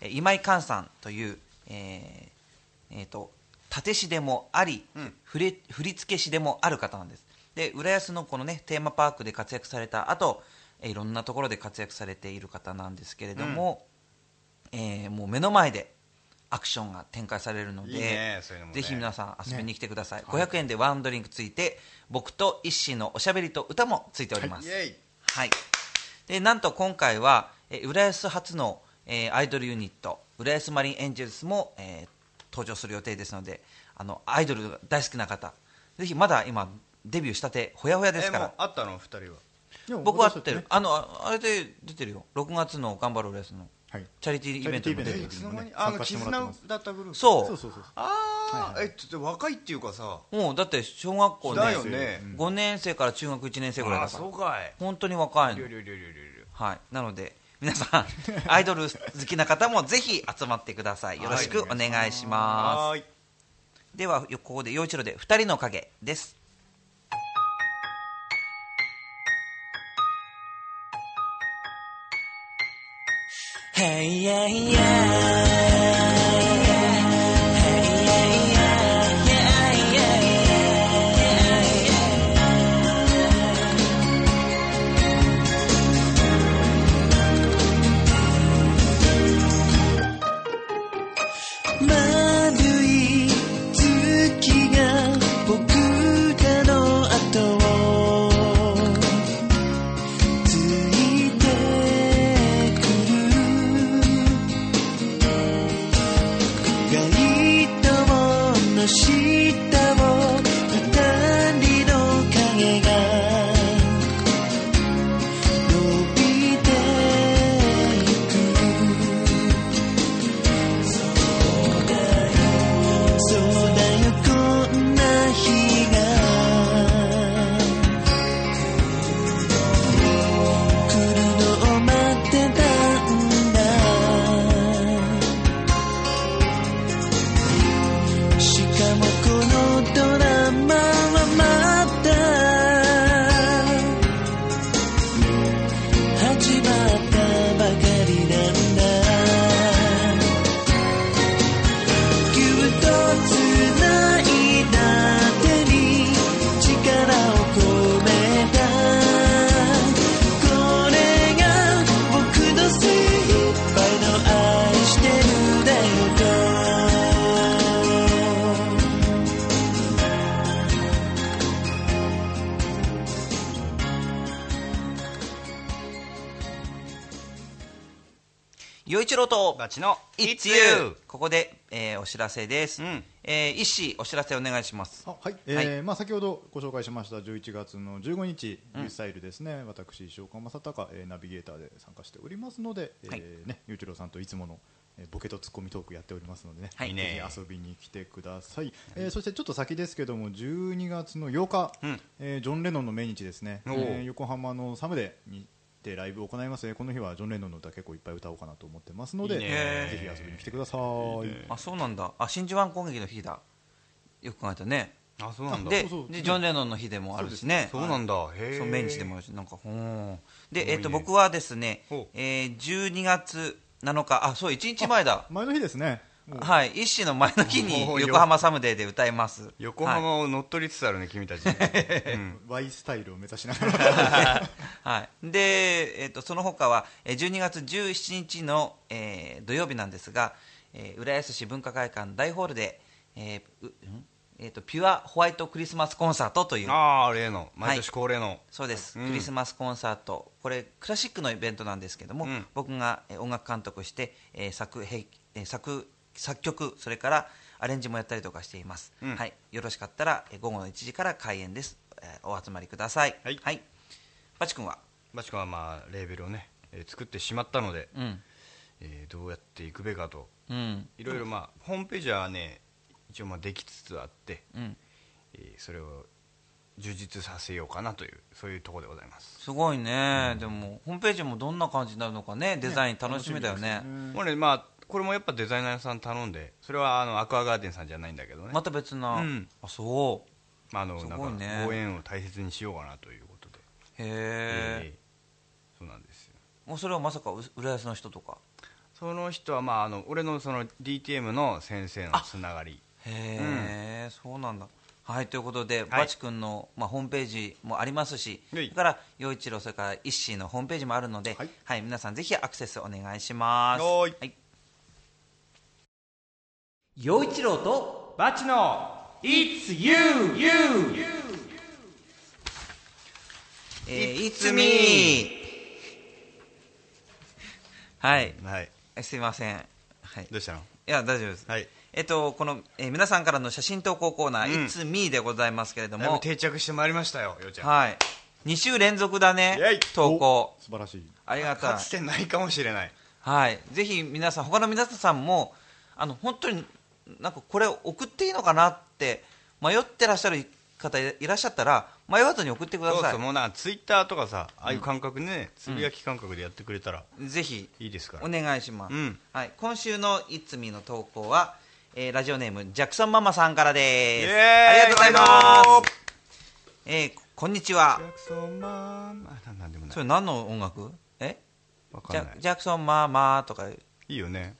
えー今井寛さんという、えーえー、と立師でもあり、うん。振り振付師でもある方なんですで浦安のこのねテーマパークで活躍された後えーいろんなところで活躍されている方なんですけれども、えーもう目の前でアクションが展開されるのでいいねね。ぜひ皆さん遊びに来てください、500円でワンドリンクついて僕と一心のおしゃべりと歌もついております、イェイ。はい、でなんと今回は、えー浦安初の、えーアイドルユニット浦安マリンエンジェルスも、えー登場する予定ですのであのアイドルが大好きな方ぜひまだ今デビューしたてほやほやですえもうからあったの？二人は。でも僕は会ってる、あのああれで出てるよ。6月の頑張る浦安の。はい。チャリティーイベントにも出てるチャリティーイベントいつの間にねあの絆だったグループそうそうそう。そうああ、えちょっと若いっていうかさ。もうだって小学校ねだよね。5年生から中学1年生ぐらいだから。そうかい。本当に若いの。はい。なので皆さん アイドル好きな方もぜひ集まってください。よろしくお願いします、はーい。ではよここで陽一郎で二人の影です Hey, yeah, yeah. 陽一郎とバチの It's You ここで、えーお知らせです、うん。えー、一志お知らせお願いします。あはい、えーまあ、先ほどご紹介しました11月の15日、ユースタイルですね、私、石岡正隆、えーナビゲーターで参加しておりますので、はい。えーね、ゆういちろうさんといつもの、えーボケとツッコミトークやっておりますのでね、はい。ねひ遊びに来てください、えーそしてちょっと先ですけども、12月の8日、うん。えージョン・レノンの命日ですね、えー横浜のサムデにてライブを行います、えーこの日はジョン・レノンの歌結構いっぱい歌おうかなと思ってますので、いいね。ぜひ遊びに来てください。あそうなんだ。あ真珠湾攻撃の日だ。よく考えたね。あそうなんだ。でそうそう。でジョン・レノンの日でもあるしね。そうなんだ。へえそうメンチでもあるしなんかほーで、えっと僕はですねほう、えー、12月7日。あそう1日前だ。前の日ですねはい。一志の前の日に横浜サムデーで歌います。横はい。浜を乗っ取りつつあるね君たち うん、Y スタイルを目指しながら。はい、で、えっとその他はえー12月17日の、えー土曜日なんですが、えー浦安市文化会館大ホールで、えーううん？えーとピュアホワイトクリスマスコンサートという。ああ例の。毎年恒例の、そうです、うん。クリスマスコンサート。これクラシックのイベントなんですけども、うん。僕がえー音楽監督して、えー作へいえー作作曲それからアレンジもやったりとかしています、うん。はい、よろしかったらえー午後の1時から開演です、えーお集まりください。はい。バチ君は？バチコはまあレーベルをね、えー作ってしまったので、うん。えーどうやっていくべかと。うん。いろいろまあホームページはね一応まあできつつあって、うん。えーそれを充実させようかなというそういうところでございます。すごいね、でもホームページもどんな感じになるのかね。デザイン楽しみだよね。これまあこれもやっぱデザイナーさん頼んでそれはあのアクアガーデンさんじゃないんだけどね、また別な、うん。あそう。まあ、あのすなんかごいねご縁を大切にしようかなということで、へえええそうなんですよ。もうそれはまさかう浦安の人とか？その人は、まあ、あの俺のその DTM の先生のつながり。へえ、そうなんだ。はいということで、はい。バチ君の、まあ、ホームページもありますし、そはい。れから陽一郎それからイッシーのホームページもあるので、ははいい皆さんぜひアクセスお願いします。はい陽一郎とバチの It's you, you! えー、いつみはい。はい。えすいません。はい。どうしたの？いや大丈夫です、はい。えっとこの、えー皆さんからの写真投稿コーナー、うん。It's me でございますけれどだいぶも定着してまいりましたよようちゃん、はい。2週連続だねイェイ。投稿。素晴らしい。ありがたい。かつてないかもしれない。はい、ぜひ皆さん、他の皆さんも、あの本当になんかこれ、送っていいのかなって迷ってらっしゃる方いらっしゃったら、迷わずに送ってください。そうそうもうなツイッターとかさああいう感覚でね、つぶやき感覚でやってくれたらぜひいいですから、お願いします。うんはい、今週のいつみの投稿は、えーラジオネームジャクソンママさんからです。ありがとうございます。えーこんにちはジ。ャクソンマンあななんでもないそれ何の音楽？え？ジャクソンママとかいいよね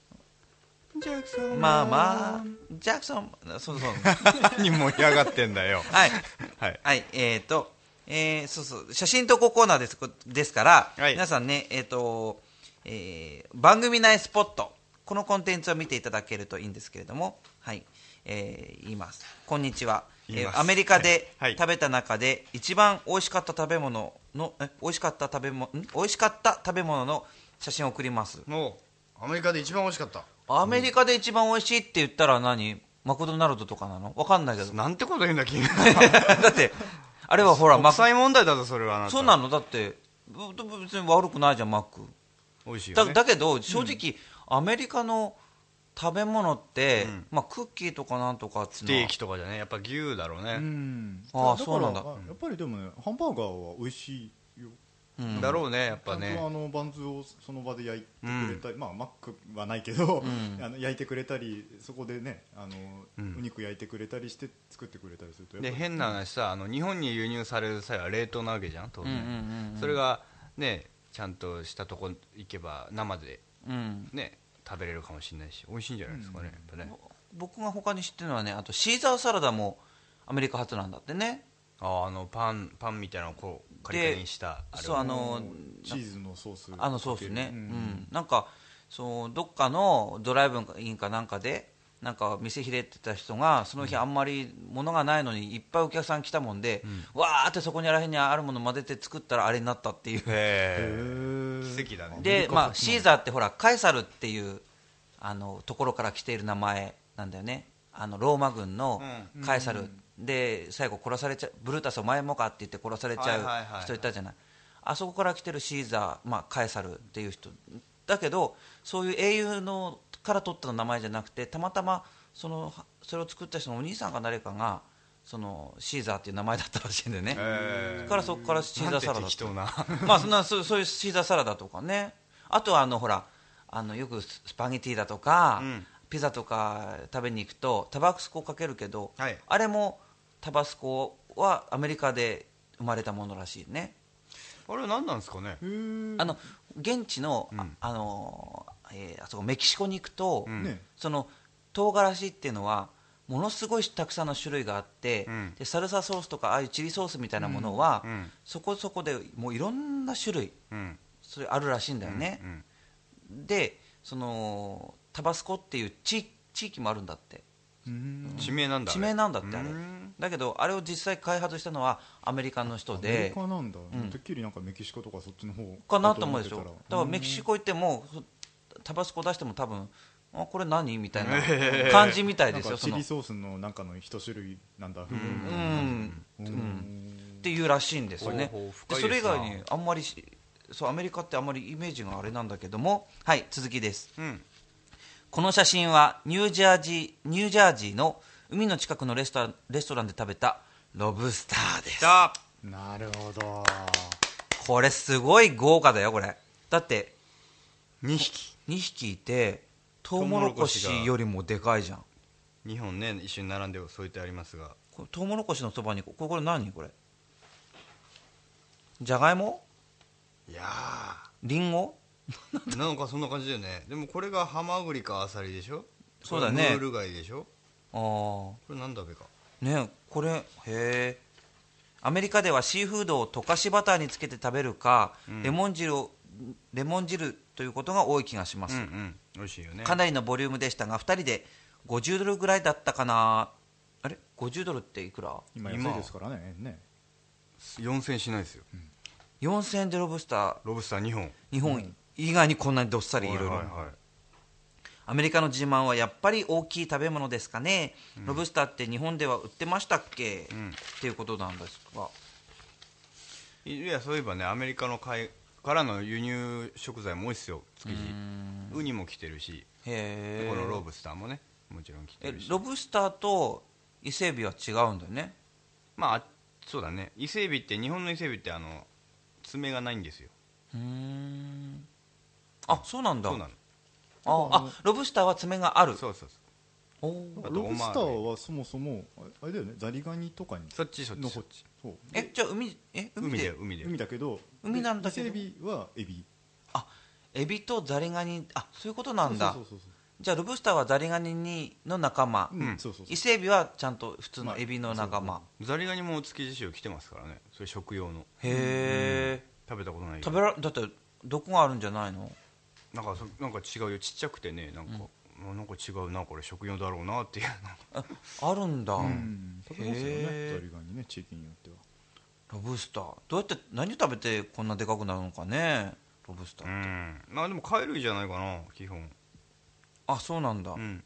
ジャクソンママジャクソンそうそう。何盛り上がってんだよ。はい。はい。はい、えーと、えーそうそう、写真投稿コーナーです。ですから、はい。皆さんね、えーと、えー番組内スポット、このコンテンツを見ていただけるといいんですけれども、はい、えー言います。こんにちは。言います。えーアメリカではい。はい。食べた中で一番美味しかった食べ物の、え美味しかった食べ物、ん美味しかった食べ物の写真を送ります。アメリカで一番美味しかった。アメリカで一番美味しいって言ったら何？マクドナルドとかなの？わかんないけど。なんてこと言うんだ君。だって、あれはほら、マク国際問題だぞそれはあなた。そうなの？だってぶ別に悪くないじゃんマック。だ美味しいよね。だけど正直、アメリカの食べ物って、うん。まあ、クッキーとかなんとかステーキとかじゃねやっぱ牛だろうね、うん。ああだからそうなんだ。あやっぱりでもねハンバーガーは美味しいようん。だろうねやっぱちゃんとあねのバンズをその場で焼いてくれたり、まあマックはないけど、ん。あの焼いてくれたりそこでねあの、うん。お肉焼いてくれたりして作ってくれたりするとで変な話さあの日本に輸入される際は冷凍なわけじゃん当然、うんうんうんうん。それがねちゃんとしたとこ行けば生でうん。ね食べれるかもしれないし美味しいんじゃないですかね、やっぱね。僕が他に知ってるのはねあとシーザーサラダもアメリカ発なんだってね。ああのパンパンみたいなのをこうカリカリにしたあれそうあのチーズのソースあのソースね、ううん。ん。なんかそうどっかのドライブインかなんかでなんか店開いてた人がその日あんまり物がないのにいっぱいお客さん来たもんで、わーってそこにあらへんにあるもの混ぜて作ったらあれになったっていう。奇跡だね。で、まあ、シーザーってほらカエサルっていうあのところから来ている名前なんだよね。あのローマ軍のカエサル、で最後殺されちゃうブルータスお前もかって言って殺されちゃいう人いたじゃない。あそこから来てるシーザー、まあ、カエサルっていう人だけどそういう英雄のから取った名前じゃなくてたまたまそのそれを作った人のお兄さんか誰かがそのシーザーっていう名前だったらしいんだよね、へそこからそこからシーザーサラダなんて適当な。まあそんなそうそういうシーザーサラダとかね。あとはあのほらあのよくスパゲティだとか、うん。ピザとか食べに行くとタバスコかけるけど、はい。あれもタバスコはアメリカで生まれたものらしいね。あれは何なんですかね？あの現地の、あうん。あのえーあそこメキシコに行くと、うん。ね。その唐辛子っていうのはものすごいたくさんの種類があって、うん。でサルサソースとかああいうチリソースみたいなものは、うん。そこそこでもういろんな種類うん。それあるらしいんだよね、うん。でそのタバスコっていう地地域もあるんだって。うん地名なんだ地名なんだってあれ。うん。だけどあれを実際開発したのはアメリカの人アメでリカなんだ、ん。てっきりなんかメキシコとかそっちの方かなと思うでしょだからメキシコ行ってもふタバスコ出しても多分あこれ何みたいな感じみたいですよチリソースのなんかの一種類なんだ、っていうらしいんですよね。でそれ以外にあんまりしそうアメリカってあんまりイメージがあれなんだけども。はい続きです。うんこの写真はニュージャージーニュージャージーの海の近くのレストランレストランで食べたロブスターです。なるほど。これすごい豪華だよこれ。だって2匹。2匹いてトウモロコシよりもでかいじゃん。2本ね一緒に並んで添えてありますが。これトウモロコシのそばにこれこれ何？これ。じゃがいも？いやりんごー なんかそんな感じだよね。でもこれがハマグリかアサリでしょ？そうだね。これムール貝でしょ？ああこれなんだべか？ねこれへえアメリカではシーフードを溶かしバターにつけて食べるか、レモン汁をレモン汁ということが多い気がします、うんうん。美味しいよね。かなりのボリュームでしたが2人で50ドルぐらいだったかな。あれ？50ドルっていくら？今安いですからね。ね。4000円しないですよ。4000円でロブスター。ロブスター2本。日本以外にこんなにどっさりいろいろアメリカの自慢はやっぱり大きい食べ物ですかね、ロブスターって日本では売ってましたっけ、ん。っていうことなんですが。いやそういえばねアメリカの海からの輸入食材も多いですよ築地。ウニも来てるし。へえこのロブスターもねもちろん来てえるし。ロブスターと伊勢海老は違うんだよね？まああそうだね。伊勢海老って日本の伊勢海老ってあの爪がないんですよ。うーんあそうなんだ。そうなの。ああロブスターは爪がある。そうそうそう。おー。あとロブスターはそもそもああれだよねザリガニとかにそっちそっち。のこっち。そう。えじゃあ海え海海でだよ海だよ。海だけど海なんだけど。で伊勢エビはエビ。あエビとザリガニあそういうことなんだ。そうそうそうじゃあロブスターはザリガニにの仲間、そううん。そうそうそう。伊勢エビはちゃんと普通まあのエビの仲間、ザリガニも築地市場来てますからね。それ食用の。へえ、食べたことないけど。食べらだってどこがあるんじゃないの？なんかそなんか違うよ。ちっちゃくてねなんか、あなんか違うなこれ食用だろうなっていうああるんだ、うん。食べますよねザリガニね地域によっては。ロブスター。どうやって何食べてこんなでかくなるのかねロブスター、うん。まあでも貝類じゃないかな基本。あそうなんだ、うん。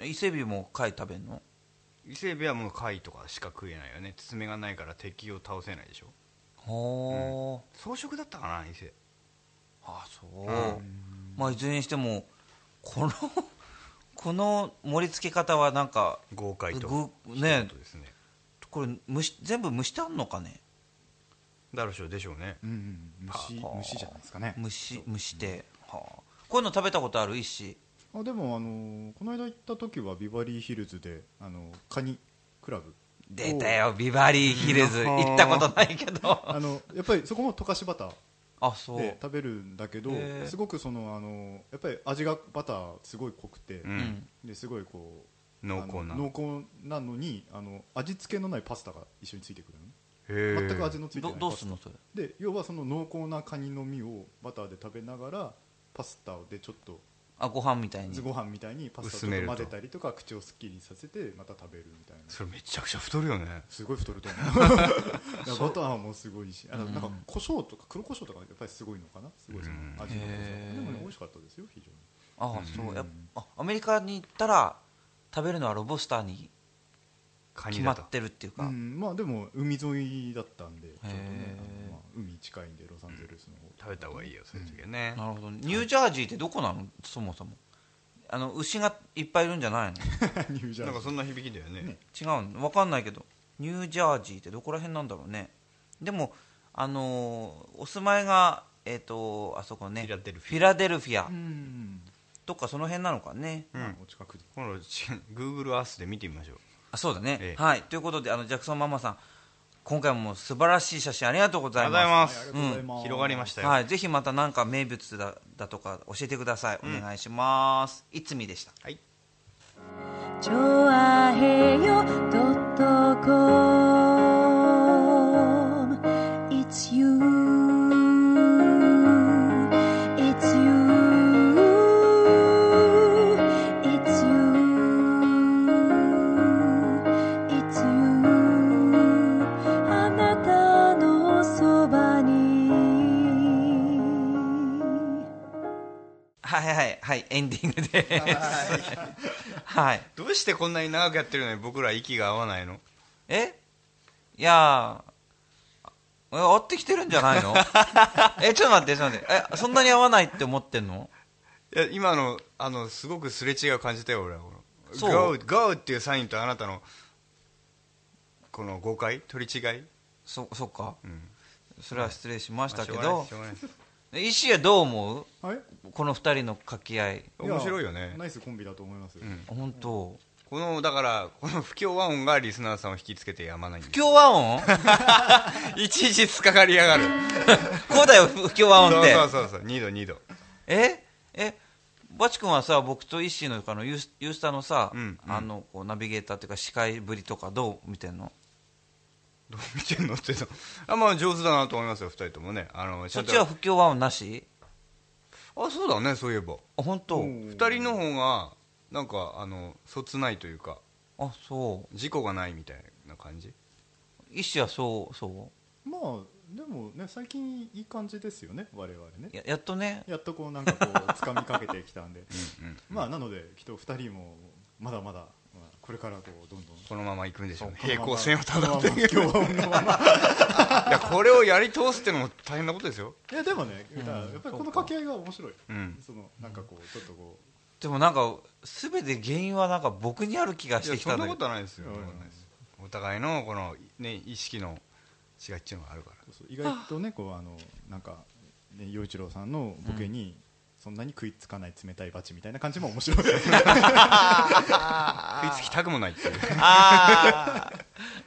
伊勢エビも貝食べんの？伊勢海老はもう貝とかしか食えないよね。爪がないから敵を倒せないでしょ。ほー、草食だったかな伊勢あそう、まあいずれにしてもこの この盛り付け方はなんか豪快と。ぐね。ね。これ蒸し全部蒸してあんのかね？だろうしょうでしょうね。うんうん虫はあ。虫じゃないですかね。蒸し蒸して、はあ、こういうの食べたことある？石。あでもあのこの間行った時はビバリーヒルズであのカニクラブ。出たよビバリーヒルズ。行ったことないけど。あのやっぱりそこも溶かしバターで食べるんだけどすごくそのあのやっぱり味がバターすごい濃くて、うん。うん。ですごいこう濃厚な。濃厚なのにあの味付けのないパスタが一緒についてくるのね。へえ全く味のついてなどいパスタ。どうすんのそれ？で要はその濃厚なカニの身をバターで食べながらパスタでちょっとあご飯みたいに。ご飯みたいにパスタ薄めると。と混ぜたりとか口をすっきりさせてまた食べるみたいな。それめちゃくちゃ太るよね。すごい太ると思う。バターもすごいし。あのなんか胡椒とか黒胡椒とかやっぱりすごいのかな？すごいそのうん。味の濃さへー。でもね美味しかったですよ非常に。あそう。やあアメリカに行ったら食べるのはロボスターに決まってるっていうか、うん。まあでも海沿いだったんでちょっとねへー。あのまあ海近いんでロサンゼルスの方食べた方がいいよそういう時はね、なるほど。ニュージャージーってどこなの？そもそも。あの牛がいっぱいいるんじゃないの？ニュージャージー。なんかそんな響きだよね。ね違うの。分かんないけど。ニュージャージーってどこら辺なんだろうね。でもあのーお住まいがえっ、とあそこね。フィラデルフィア。フィラデルフィア、うん。どっかその辺なのかね。うん。まあお近くで。今度 Google Earth で見てみましょう。あそうだね、ええ。はい。ということであのジャクソンママさん今回も素晴らしい写真ありがとうございありがとうます。ございますはいありがとうございます。広がりましたよ、はい、ぜひまた何か名物だだとか教えてください、お願いします。いつみでした？はいはいはいはい。エンディングで。すはい。どうしてこんなに長くやってるのに僕ら息が合わないの？え？いや合ってきてるんじゃないの？えちょっと待ってちょっと待って。えそんなに合わないって思ってんの？いや今のあのすごくすれ違いを感じたよ俺はそう。GO, GO っていうサインとあなたのこの誤解？取り違い？そそっか。うん。それは失礼しましたけまあ石はどう思う？はい。この二人の掛け合い。面白いよね。ナイスコンビだと思いますよ、うん。本当。このだからこの不協和音がリスナーさんを引きつけてやまないんです。不協和音？いちいち突っかかりやがる。こうだよ不協和音って。そうそうそうそう。2度2度。え？え？バチ君はさ僕とイッシーのあのユースユースタのさ、うんうん。あのこうナビゲーターっていうか司会ぶりとかどう見てんの？どう見てんのってさ あまあ上手だなと思いますよ2人ともね。あのそっちは不協和音なし？あそうだねそういえば。あ本当、2人の方がなんかあのそつないというか。あそう。事故がないみたいな感じ？イッシーはそうそまあでもね最近いい感じですよね我々ね。うややっとね。やっとこうなんかこう掴みかけてきたんで。うんうんまあなのできっと2人もまだまだ、まあ、これからこうどんどん。このまま行くんでしょうね。平行線をたどっていく いやこれをやり通すってのも大変なことですよ。いやでもね、やっぱりこの掛け合いが面白い、うん。そのなんかこうちょっとこでもなんか全て原因はなんか僕にある気がしてきたんだけどことはないですよ、うんそんなことないですお互いのこの、ね、意識の違いっていうのがあるから。うそう意外とねこうあのなんかね陽一郎さんのボケに、そんなに食いつかない冷たいバチみたいな感じも面白い。食いつきたくもないっていう。あ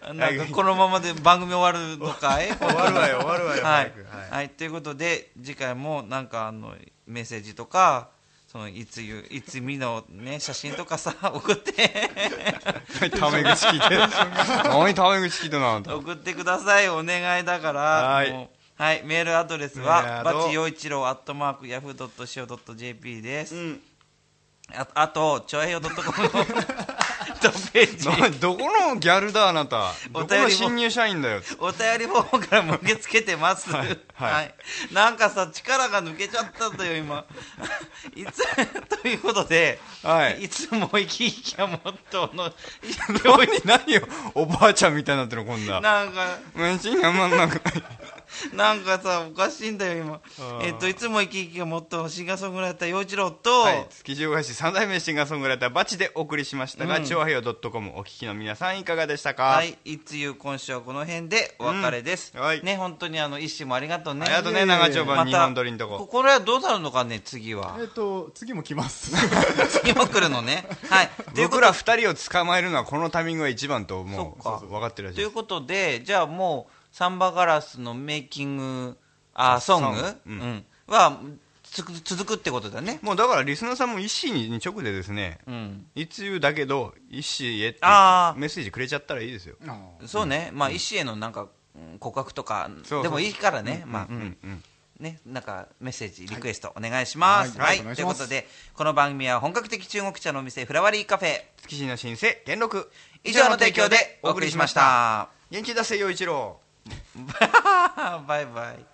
あなんかこのままで番組終わるのかい？終終わるわよ終わるわよはい。早く、はい、ということで次回もなんかあのメッセージとかそのいつゆいつみのね写真とかさ 送って。タメ口聞いて何タメ口聞いてんのあんた。送ってください。お願いだから。はい。もうはい、メールアドレスはルアド。バチ陽一郎アットマークヤフー .co.jp です、ん。ああとちょいよ .com の トップページ。などこのギャルだあなた。どこお便り新入社員だよ。お便りフォームからも受け付けてます。ははい。はい。なんかさ、力が抜けちゃったんだよ、今。いつ、ということで、はい。いつも生き生きはもっとの、何何よおばあちゃんみたいになってるの今度はなんか、飯がまんなくな んかさ、おかしいんだよ、今。ーえっと、いつも生き生きがもっとシンガーソングライター、陽一郎と、はい、築地大橋三代目シンガーソングライターバチでお送りしましたが、うん調和平洋 .com お聞きの皆さんいかがでしたか、はい、いつゆ今週はこの辺でお別れです。うんはいね、本当にあの、一種もありがとうね。ありがとうね長丁場日本撮りのとこここれはどうなるのかね、次はえ。っと次も来ます 次も来るのね。はい。僕ら二人を捕まえるのはこのタイミングが一番ともうそっか分かってるらしいですということで、じゃあもう、サンバガラスのメイキング、あソング、ソング。ううん。んは続くってことだね。もうだからリスナーさんも一心に直でですねうん。いつ言うだけど一心へってメッセージくれちゃったらいいですよ。そうね。まあ、石へのなんか、うん告白とかそうそう。でもいいからね。まあ、ううん。ん。うん。ね、なんかメッセージ、リクエストお願いします。はい。はい。はい。お願いします。ということで、この番組は本格的中国茶のお店、フラワリーカフェ、築地の新生元禄。以上の提供でお送りしました。元気出せ陽一郎バイバイ。